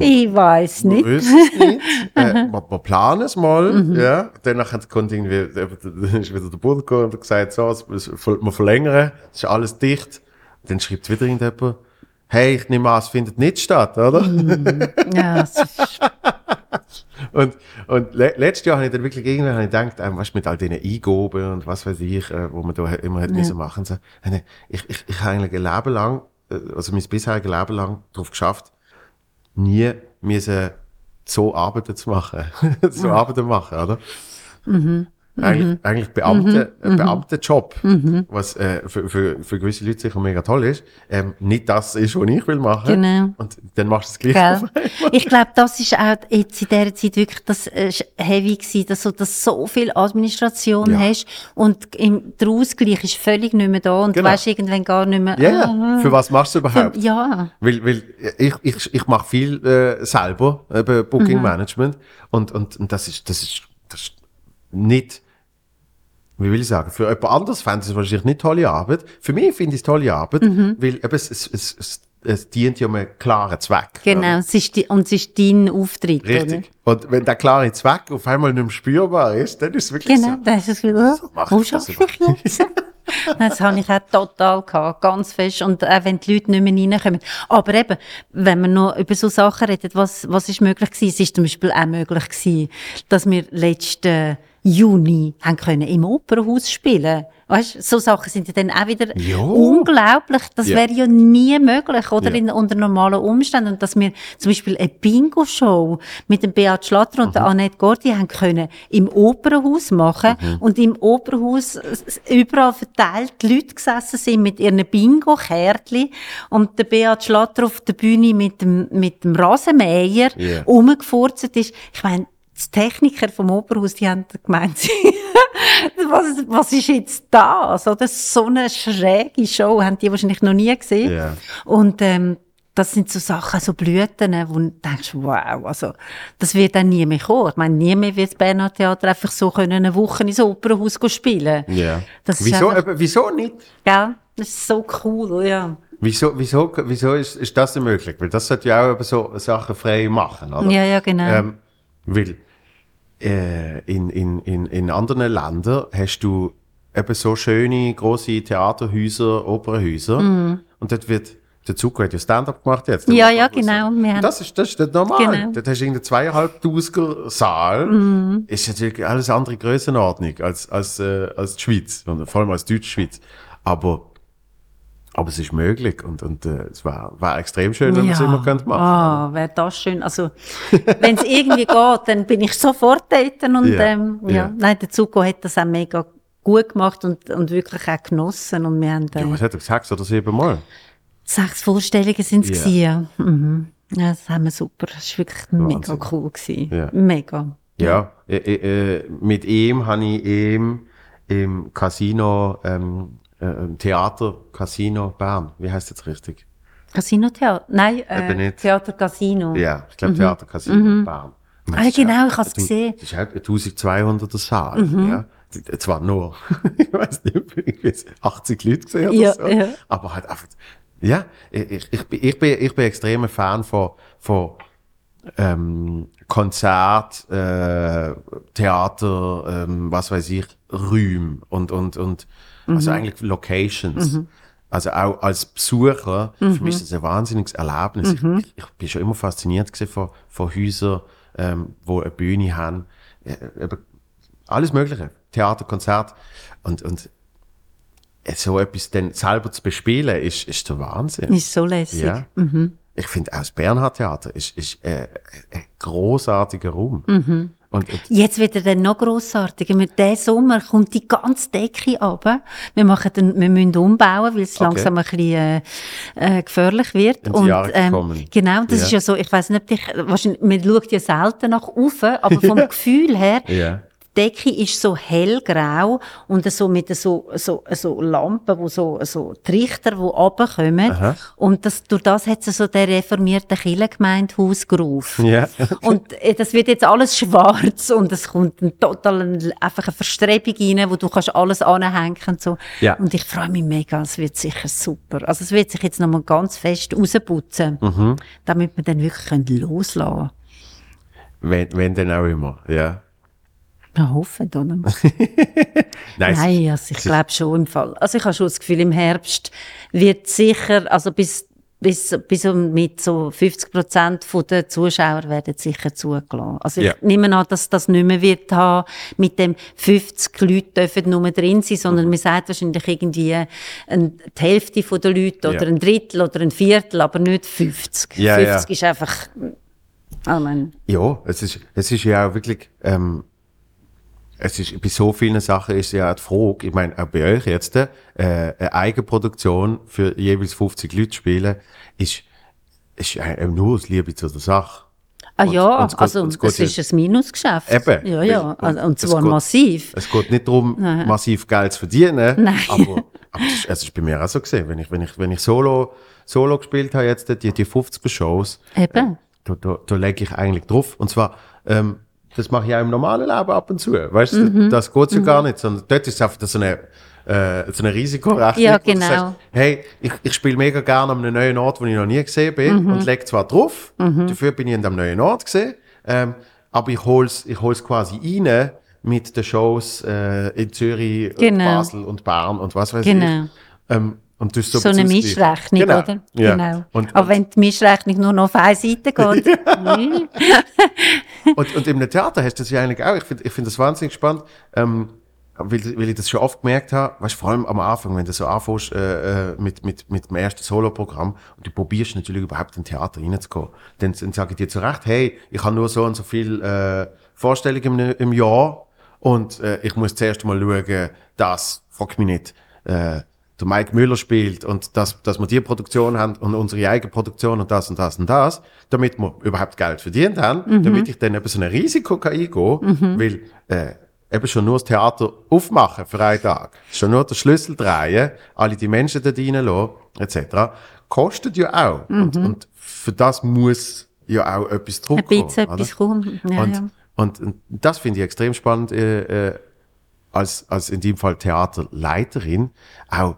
Ich weiß wir nicht. wissen es nicht. <laughs> äh, wir, wir planen es mal. Ja. Danach kommt irgendwie, dann ist wieder der Bruder gekommen und hat gesagt, so, wir verlängern, es ist alles dicht. Dann schreibt wieder irgendjemand, hey, ich nehme an, es findet nicht statt, oder? Ja, es ist, <laughs> Und, und le letztes Jahr habe ich dann wirklich irgendwann habe ich gedacht, ähm, weißt, mit all diesen Eingaben und was weiß ich, äh, wo man da immer hat müssen machen so, habe ich, ich, ich, ich habe eigentlich ein Leben lang, äh, also mein bisheriges Leben lang darauf geschafft, nie müssen so Arbeiten zu machen, <laughs> so Arbeiten machen, oder? Eigentlich, eigentlich Beamte, ein Beamtenjob, was äh, für, für, für gewisse Leute sicher mega toll ist, ähm, nicht das ist, was ich will machen. Genau. Und dann machst du es gleich. Ich glaube, das ist auch jetzt in dieser Zeit wirklich das äh, heavy gewesen, dass du das so viel Administration Ja. hast und im, der Ausgleich ist völlig nicht mehr da und Genau. du weißt irgendwann gar nicht mehr. Ja, ja. ah, Für was machst du überhaupt? Ja, Weil, weil ich, ich, ich mache viel äh, selber, eben Booking Management. Und, und, und das ist, das ist, das ist nicht, wie will ich sagen, für jemand anderes fände es wahrscheinlich nicht tolle Arbeit. Für mich finde ich es tolle Arbeit, weil eben es, es, es, es, es dient ja einem klaren Zweck. genau. Es ist die, und es ist dein Auftritt. Richtig. Und wenn der klare Zweck auf einmal nicht mehr spürbar ist, dann ist es Oder? wirklich Genau, so. das ist es wieder. So mache Wo ich das schaffe ich jetzt? Das habe ich auch total gehabt, ganz fest. Und auch wenn die Leute nicht mehr reinkommen. Aber eben, wenn man noch über so Sachen redet, was, was ist möglich gewesen? Es ist zum Beispiel auch möglich gewesen, dass wir letzten Juni haben können im Opernhaus spielen. Weißt, so Sachen sind ja dann auch wieder Ja. unglaublich. Das Ja. wäre ja nie möglich, oder? Ja. In, unter normalen Umständen. Und dass wir zum Beispiel eine Bingo-Show mit dem Beat Schlatter und der Mhm. Annette Gordi haben können im Opernhaus machen und im Opernhaus überall verteilt Leute gesessen sind mit ihren Bingo-Kärtchen und der Beat Schlatter auf der Bühne mit dem, mit dem Rasenmäher Ja. rumgefurzt ist. Ich meine, die Techniker vom Opernhaus, die haben gemeint, <laughs> was, was ist jetzt das? Oder so eine schräge Show haben die wahrscheinlich noch nie gesehen. Ja. Und ähm, das sind so Sachen, so Blüten, wo du denkst, wow, also das wird dann nie mehr kommen. Ich meine, nie mehr wird das Berner Theater einfach so können eine Woche ins Opernhaus spielen. Ja. Das ist wieso, einfach- wieso nicht? Gell? Das ist so cool, ja. Wieso, wieso, wieso ist, ist das denn möglich? Weil das sollte ja auch eben so Sachen frei machen, oder? Ja, ja, genau. Ähm, weil äh, in, in, in, in anderen Ländern hast du eben so schöne, große Theaterhäuser, Opernhäuser. Und dort wird, der Zug hat ja Stand-up gemacht jetzt. Ja, ja, genau. Das ist, das ist nicht normal. Genau. Dort hast du irgendeinen zweieinhalbtausiger Saal. Mhm. Ist natürlich alles andere Größenordnung als, als, äh, als die Schweiz. Und vor allem als Deutschschweiz. Aber, aber es ist möglich. Und, und äh, es war, war extrem schön, wenn man es immer könnte machen Ah, wäre das schön. Also, wenn es irgendwie <laughs> geht, dann bin ich sofort dort. Und, Ja, ähm, ja. ja. Nein, der Zuko hat das auch mega gut gemacht und, und wirklich auch genossen. Und wir haben äh, Ja, was hat er gesagt? Sechs oder sieben Mal? sechs Vorstellungen sind es Ja. gewesen, ja. Mhm. ja. Das haben wir super. Das war wirklich mega Wahnsinn. cool. Gewesen. Ja. Mega. Ja, äh, äh, äh, mit ihm habe ich ihm im Casino, ähm, äh, im Theater Casino Bern. Wie heißt das richtig? Casino Theater? Nein, äh. Theater Casino. Ja, ich glaube Theater Casino Bern. Und Ah, ist genau, ich hab's du- gesehen. Das ist halt ein 1200er Saal, ja. Zwar nur, <laughs> ich weiß nicht, irgendwie 80 Leute gesehen oder Ja, so. ja. Aber halt einfach, ja, ich, ich, ich, bin- ich bin, ich bin extremer Fan von, von, ähm, Konzert, äh, Theater, ähm, was weiß ich, Räume und, und, und, also eigentlich Locations. Also auch als Besucher, für mich ist das ein wahnsinniges Erlebnis. Ich, ich, ich bin schon immer fasziniert von, von Häusern, ähm, wo eine Bühne haben, äh, eben alles Mögliche, Theater, Konzert und, und äh, so etwas dann selber zu bespielen, ist, ist der Wahnsinn. Ist so lässig. Ja. Ich finde auch das Bernhard Theater ist, ist äh, ein großartiger Raum. Und, und Jetzt wird er dann noch grossartiger. Mit diesem Sommer kommt die ganze Decke runter. Wir, machen den, wir müssen umbauen, weil es Okay. langsam ein bisschen äh, äh, gefährlich wird. Jahr gekommen. genau, das Ja. ist ja so, ich weiß nicht, ob dich, wahrscheinlich, man schaut ja selten nach oben, aber vom <laughs> Gefühl her, ja. Die Decke ist so hellgrau und so mit so, so, so Lampen, wo so, so Trichter, die runterkommen. Aha. Und das, durch das hat es so der reformierte Kirchengemeindehausgeruf. Ja. Und äh, das wird jetzt alles schwarz und es kommt ein total ein, einfach eine Verstrebung rein, wo du kannst alles anhängen und so. Ja. Und ich freue mich mega, es wird sicher super. Also es wird sich jetzt nochmal ganz fest rausputzen, Mhm. damit wir dann wirklich können loslassen Wenn, wenn denn auch immer, ja. Können. hoffen, oder? <laughs> Nein, es- Nein, also ich glaube schon im Fall. Also ich habe schon das Gefühl, im Herbst wird sicher, also bis, bis, bis um mit so 50 Prozent der Zuschauer werden sicher zugelassen. Also ich Ja. nehme an, dass das nicht mehr wird haben, mit dem 50 Leute dürfen nur drin sein, sondern Mhm. man sagt wahrscheinlich irgendwie ein, die Hälfte der Leute oder Ja. ein Drittel oder ein Viertel, aber nicht 50. Ja, 50 ja. ist einfach, oh man, Ja, es ist, es ist ja auch wirklich, ähm, es ist, bei so vielen Sachen ist ja die Frage, ich meine, auch bei euch jetzt, äh, eine Eigenproduktion für jeweils 50 Leute spielen, ist, ist auch nur aus Liebe zu der Sache. Ah Und- ja, und es also und es geht das ja- ist ein Minusgeschäft. Eben. Ja, ja, also, und es zwar geht- massiv. Es geht nicht darum, <laughs> massiv Geld zu verdienen, Nein. aber, aber es, ist, es ist bei mir auch so gesehen, wenn ich, wenn ich, wenn ich Solo, Solo gespielt habe jetzt, die, die 50er Shows, Eben. da, da, da lege ich eigentlich drauf. Und zwar, ähm, das mache ich auch im normalen Leben ab und zu. Weißt du, Mhm. das geht ja gar nicht, sondern dort ist es einfach so eine, äh, so eine Risikorechnung. Ja, genau. sagst, hey, ich, ich spiele mega gerne an einem neuen Ort, wo ich noch nie gesehen bin Mhm. und lege zwar drauf, dafür bin ich an dem neuen Ort gesehen, ähm, aber ich hol's, ich hol's quasi rein mit den Shows äh, in Zürich, Genau. Basel und Bern und was weiß Genau. ich. Ähm, Und tust So eine. Mischrechnung, genau. oder? Ja. Genau. Und, Aber wenn die Mischrechnung nur noch auf eine Seite <laughs> geht, hm, Und, und im Theater hast du das ja eigentlich auch. Ich finde ich find das wahnsinnig spannend, ähm, weil, weil ich das schon oft gemerkt habe, weißt, vor allem am Anfang, wenn du so anfängst äh, äh, mit, mit, mit dem ersten Soloprogramm und du probierst natürlich überhaupt in Theater reinzukommen, dann, dann sage ich dir zu Recht, hey, ich habe nur so und so viel äh, Vorstellungen im, im Jahr und äh, ich muss zuerst mal schauen, dass, frag mich nicht, äh, der Mike Müller spielt und dass, dass wir die Produktion haben und unsere eigene Produktion und das und das und das, damit wir überhaupt Geld verdient haben, damit ich dann eben so ein Risiko kann eingehen weil äh, eben schon nur das Theater aufmachen für einen Tag, schon nur den Schlüssel drehen, alle die Menschen da reinlassen, etc., kostet ja auch. Und, und für das muss ja auch etwas ein zurückkommen. bisschen oder? etwas kommt. Ja, und, ja. Und, und das finde ich extrem spannend, äh, äh, als, als in dem Fall Theaterleiterin, auch,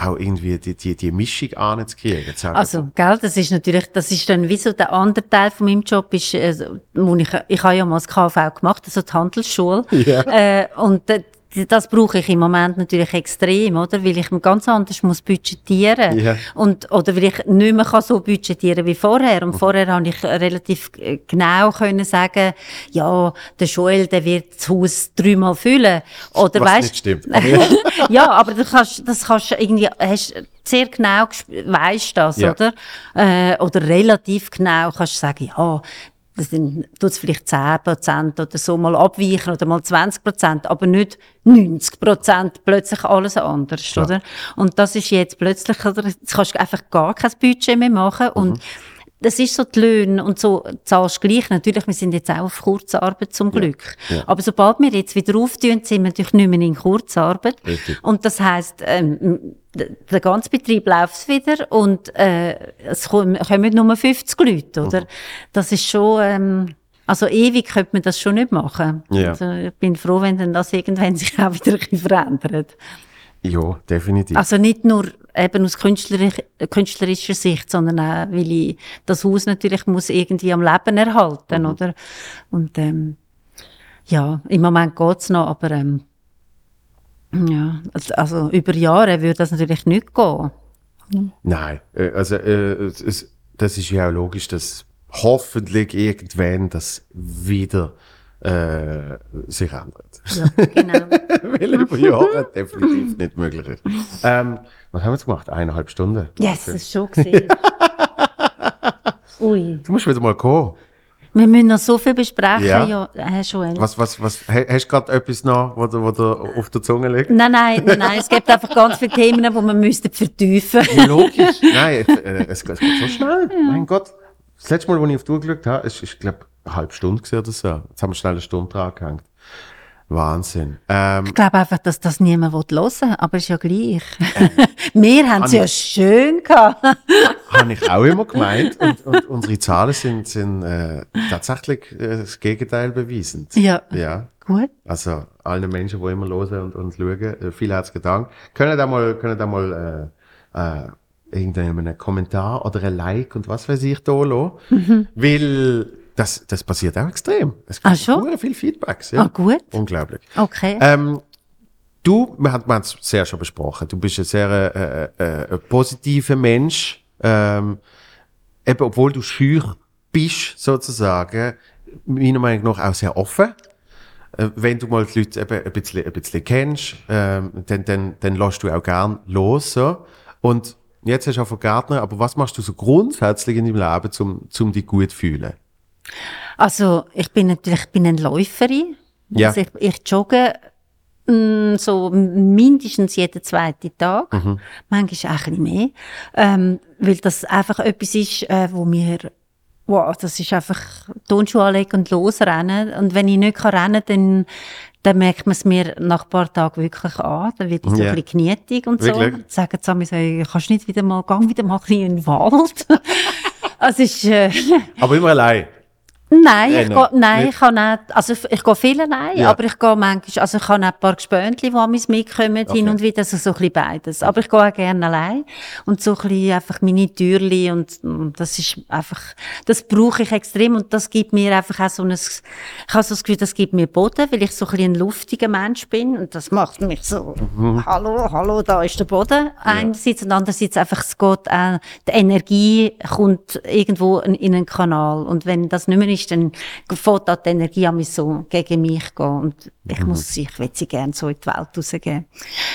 auch irgendwie die, die, die Mischung anzukriegen. Also, gell, das ist natürlich, das ist dann wie so der andere Teil von meinem Job ist, äh, wo ich, ich habe ja mal das KV gemacht, also die Handelsschule. Ja. Äh, und äh, das brauche ich im Moment natürlich extrem, oder? Weil ich ganz anders muss budgetieren. Ja. Und, oder weil ich nicht mehr kann so budgetieren wie vorher. Und vorher habe ich relativ äh, genau können sagen, ja, der Joel, der wird das Haus dreimal füllen. Oder Was weißt, nicht stimmt. <laughs> Ja. aber du kannst, das kannst du irgendwie, hast sehr genau, weisst das, Ja. oder? Äh, oder relativ genau kannst du sagen, ja, das sind, tut's vielleicht 10% oder so mal abweichen oder mal 20%, aber nicht 90% plötzlich alles anders, Klar. oder? Und das ist jetzt plötzlich, oder? Jetzt kannst du einfach gar kein Budget mehr machen und das ist so die Löhne und so zahlst du gleich. Natürlich, wir sind jetzt auch auf Kurzarbeit zum Glück. ja. Aber sobald wir jetzt wieder auftun, sind wir natürlich nicht mehr in Kurzarbeit. Richtig. Und das heisst, ähm, der ganze Betrieb läuft wieder und äh, es kommen, kommen nur 50 Leute, oder? Das ist schon, ähm, also ewig könnte man das schon nicht machen. Ja. Also ich bin froh, wenn dann das irgendwann <laughs> sich auch wieder ein bisschen verändert. ja, definitiv. Also nicht nur eben aus künstlerisch, künstlerischer Sicht, sondern auch, weil ich das Haus natürlich muss irgendwie am Leben erhalten, oder? Und ähm, ja, im Moment geht's noch, aber ähm, ja, also- also über Jahre würde das natürlich nicht gehen. Nein, äh, also äh, das ist ja auch logisch, dass hoffentlich irgendwann das wieder äh, sich ändert. Ja, genau. <laughs> Weil über Jahre definitiv nicht möglich ist. Ähm, was haben wir jetzt gemacht? Eineinhalb Stunden? yes, das ist schon <laughs> gesehen. Ui, Du musst wieder mal kommen. Wir müssen noch so viel besprechen, Ja. ja, äh, Joel. Was, was, was, ha- hast du gerade etwas noch, wo dir, wo dir auf der Zunge liegt? Nein, nein, nein, nein, es gibt einfach ganz viele Themen, die man müsste vertiefen. Ja, logisch. <laughs> Nein, es, äh, es, geht- es geht so schnell. Mein Gott. Das letzte Mal, als ich auf die Uhr geschaut habe, ist, ist glaube eine halbe Stunde oder so. Jetzt haben wir schnell eine Stunde dran gehängt. Wahnsinn. Ähm, Ich glaube einfach, dass das niemand hören will, aber ist ja gleich. <laughs> Wir haben es ja schön gehabt. <laughs> habe ich auch immer gemeint. Und, und unsere Zahlen sind, sind äh, tatsächlich äh, das Gegenteil beweisend. Ja. Ja. Gut. Also allen Menschen, die immer hören und uns schauen, äh, vielen herzlichen Dank. Können da mal, können da mal äh, äh, irgendeinen Kommentar oder ein Like und was weiß ich da lassen. Weil das, das passiert auch extrem. Es Mhm. Ah, gibt schon? viel Feedbacks. Ja. Ah, gut. Unglaublich. Okay. Ähm, du, wir haben es sehr schon besprochen, du bist ein sehr äh, äh, äh, positiver Mensch, ähm, eben obwohl du schüch bist, sozusagen, meiner Meinung nach auch sehr offen. Äh, wenn du mal die Leute eben ein bisschen, ein bisschen kennst, ähm, dann, dann, dann lässt du auch gern los. So. Und jetzt hast du auch von Gärtner, aber was machst du so grundsätzlich in deinem Leben, um, um dich gut zu fühlen? Also, ich bin natürlich ich bin eine Läuferin. Ja. Also ich, ich jogge mm, so mindestens jeden zweiten Tag. Mhm. Manchmal auch ein bisschen mehr. Ähm, weil das einfach etwas ist, äh, wo mir wow, das ist einfach Turnschuhe anlegen und losrennen. Und wenn ich nicht kann rennen kann, dann, dann merkt man es mir nach ein paar Tagen wirklich an. Dann wird ich so Ja. ein bisschen knietig und so. Wirklich? Dann Sagen sie mir so, kannst nicht wieder mal, gang wieder mal ein bisschen in den Wald. <laughs> also ist, äh, Aber immer allein. Nein, Äh, ich nein, gehe, nein, nicht? ich kann nicht, also ich gehe viel allein, Ja. aber ich gehe manchmal, also ich habe auch ein paar Gespöntchen, die an mich mitkommen, hin Okay. und wieder, also so ein bisschen beides. Aber ich gehe auch gerne allein und so ein bisschen einfach meine Türli und, und das ist einfach, das brauche ich extrem und das gibt mir einfach auch so ein, ich habe so das Gefühl, das gibt mir Boden, weil ich so ein bisschen ein luftiger Mensch bin und das macht mich so, Mhm. hallo, hallo, da ist der Boden einerseits und andererseits einfach, es geht auch, die Energie kommt irgendwo in, in einen Kanal und wenn das nicht mehr ist, dann fängt auch die Energie an mich so gegen mich gehen und ich muss, ich will sie gerne so in die Welt rausgeben.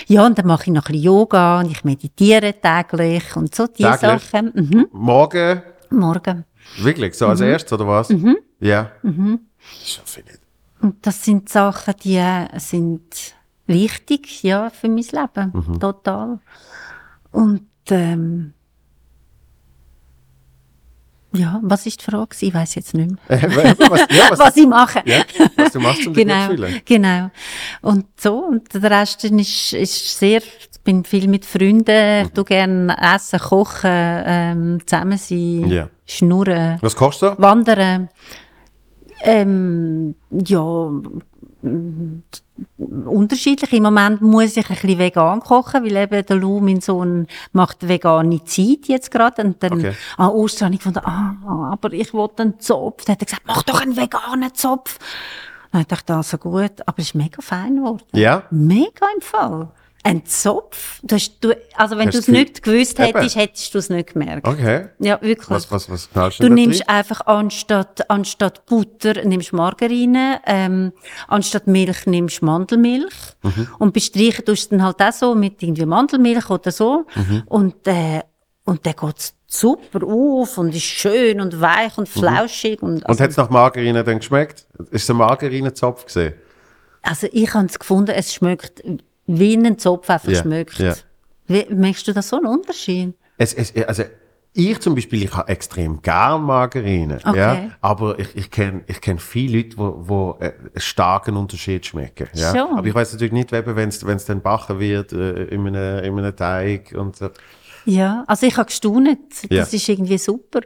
Ja, und dann mache ich noch ein bisschen Yoga und ich meditiere täglich und so diese Täglich? Sachen. Mhm. Morgen, Morgen. wirklich, so als erstes, oder was? Ja. Das schaffe ich nicht. Und das sind Sachen, die sind wichtig, ja, für mein Leben. Total. Und, ähm, ja, was ist die Frage? Ich weiß jetzt nicht mehr. was, ja, <laughs> was, Was ich mache. ja, was du machst, um dich <laughs> genau, gut zu genau. Und so, und der Rest ist, ist sehr, ich bin viel mit Freunden, Mhm. ich tu gerne essen, kochen, ähm, zusammen sein, Ja. schnurren, Was kochst du? wandern. Ähm, ja, unterschiedlich. Im Moment muss ich ein bisschen vegan kochen, weil eben der Lou, mein Sohn, macht vegane Zeit jetzt gerade. Und dann Okay. an Ostern habe ich gefunden, ah, aber ich wollte einen Zopf. Dann hat er gesagt, mach doch einen veganen Zopf. Dann dachte ich, also gut, aber es ist mega fein geworden. Ja? Mega im Fall. Ein Zopf? Du hast, du, also wenn du es du- nicht gewusst hättest, hättest du es nicht gemerkt. Okay. Ja, wirklich. Was, was, was knallst Du da nimmst einfach anstatt, anstatt Butter nimmst Margarine, ähm, anstatt Milch nimmst Mandelmilch Mhm. und bestreichen tust du dann halt auch so mit irgendwie Mandelmilch oder so Mhm. und, äh, und dann geht's super auf und ist schön und weich und flauschig und, Mhm. Und also, hat es nach Margarine dann geschmeckt? Ist es ein Margarinezopf gesehen? also ich habe es gefunden, es schmeckt wie ein Zopf einfach Ja, schmeckt. ja. Wie, merkst du da so einen Unterschied? Es, es, also, ich zum Beispiel, ich habe extrem gern Margarine. Okay. Ja? Aber ich, ich kenne ich kenn viele Leute, wo, wo äh, einen starken Unterschied schmecken. Ja? Schon. Aber ich weiß natürlich nicht, wenn es dann backen wird äh, in, einem, in einem Teig und so. Ja, also ich habe gestaunet. Ja. Das ist irgendwie super.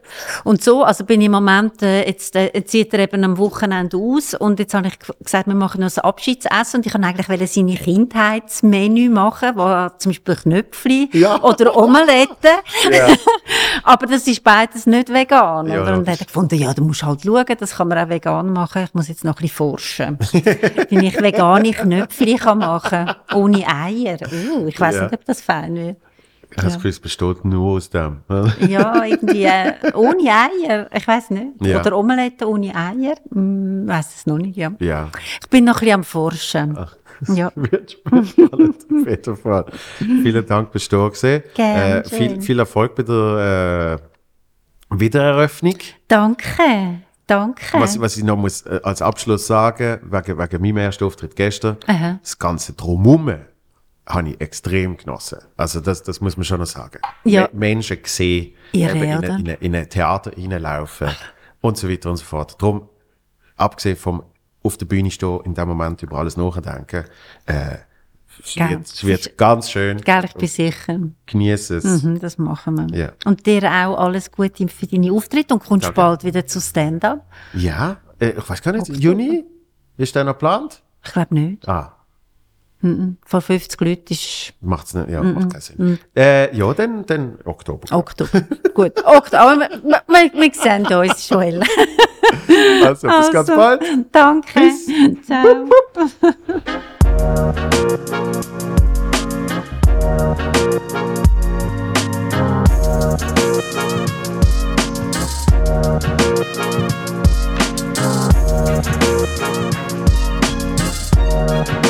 Und so, also bin ich im Moment, äh, jetzt, äh, zieht er eben am Wochenende aus und jetzt habe ich gesagt, wir machen noch ein Abschiedsessen und ich wollte eigentlich wollte seine Kindheitsmenü machen, wo zum Beispiel Knöpfli Ja. oder Omelette. <laughs> Aber das ist beides nicht vegan. Ja, oder? Und dann hat er gefunden, ja, du musst halt schauen, das kann man auch vegan machen. Ich muss jetzt noch ein bisschen forschen. <laughs> Wie ich vegane Knöpfli kann machen ohne Eier. Uh, ich weiß Ja. nicht, ob das fein wird. Ich habe das Gefühl, es besteht nur aus dem. Ja, irgendwie äh, ohne Eier. Ich weiß nicht. Ja. Oder Omelette ohne Eier. Hm, weiß es noch nicht, ja. ja. Ich bin noch ein bisschen am Forschen. Ja. <laughs> Wird spannend, auf jeden Fall. Vielen Dank, bist du da. Gerne, äh, viel, viel Erfolg bei der äh, Wiedereröffnung. Danke. Danke. Was, was ich noch muss äh, als Abschluss sagen, wegen, wegen meinem ersten Auftritt gestern, Aha. das ganze Drumherum habe ich extrem genossen. Also das, das muss man schon noch sagen. Ja. Me- Menschen sehen, eben in, ein- in, ein- in ein Theater reinlaufen und so weiter und so fort. Darum, abgesehen vom auf der Bühne stehen, in dem Moment über alles nachdenken, äh, es wird, es wird ganz schön. Gell, ich bin sicher. Genieße es. Mhm, das machen wir. Ja. Und dir auch alles Gute für deine Auftritte und kommst bald wieder zu Stand-up? Ja, äh, ich weiß gar nicht, Juni? Ist der noch geplant? Ich glaube nicht. Ah, Vor 50 Leuten ist macht's nicht, ja, macht keinen Sinn. Äh, ja, dann, dann Oktober. Oktober. Gut, Oktober. Aber wir, wir, wir sehen uns, Joel. <laughs> Also, bis ganz Also, bald. Danke. Ciao. Thank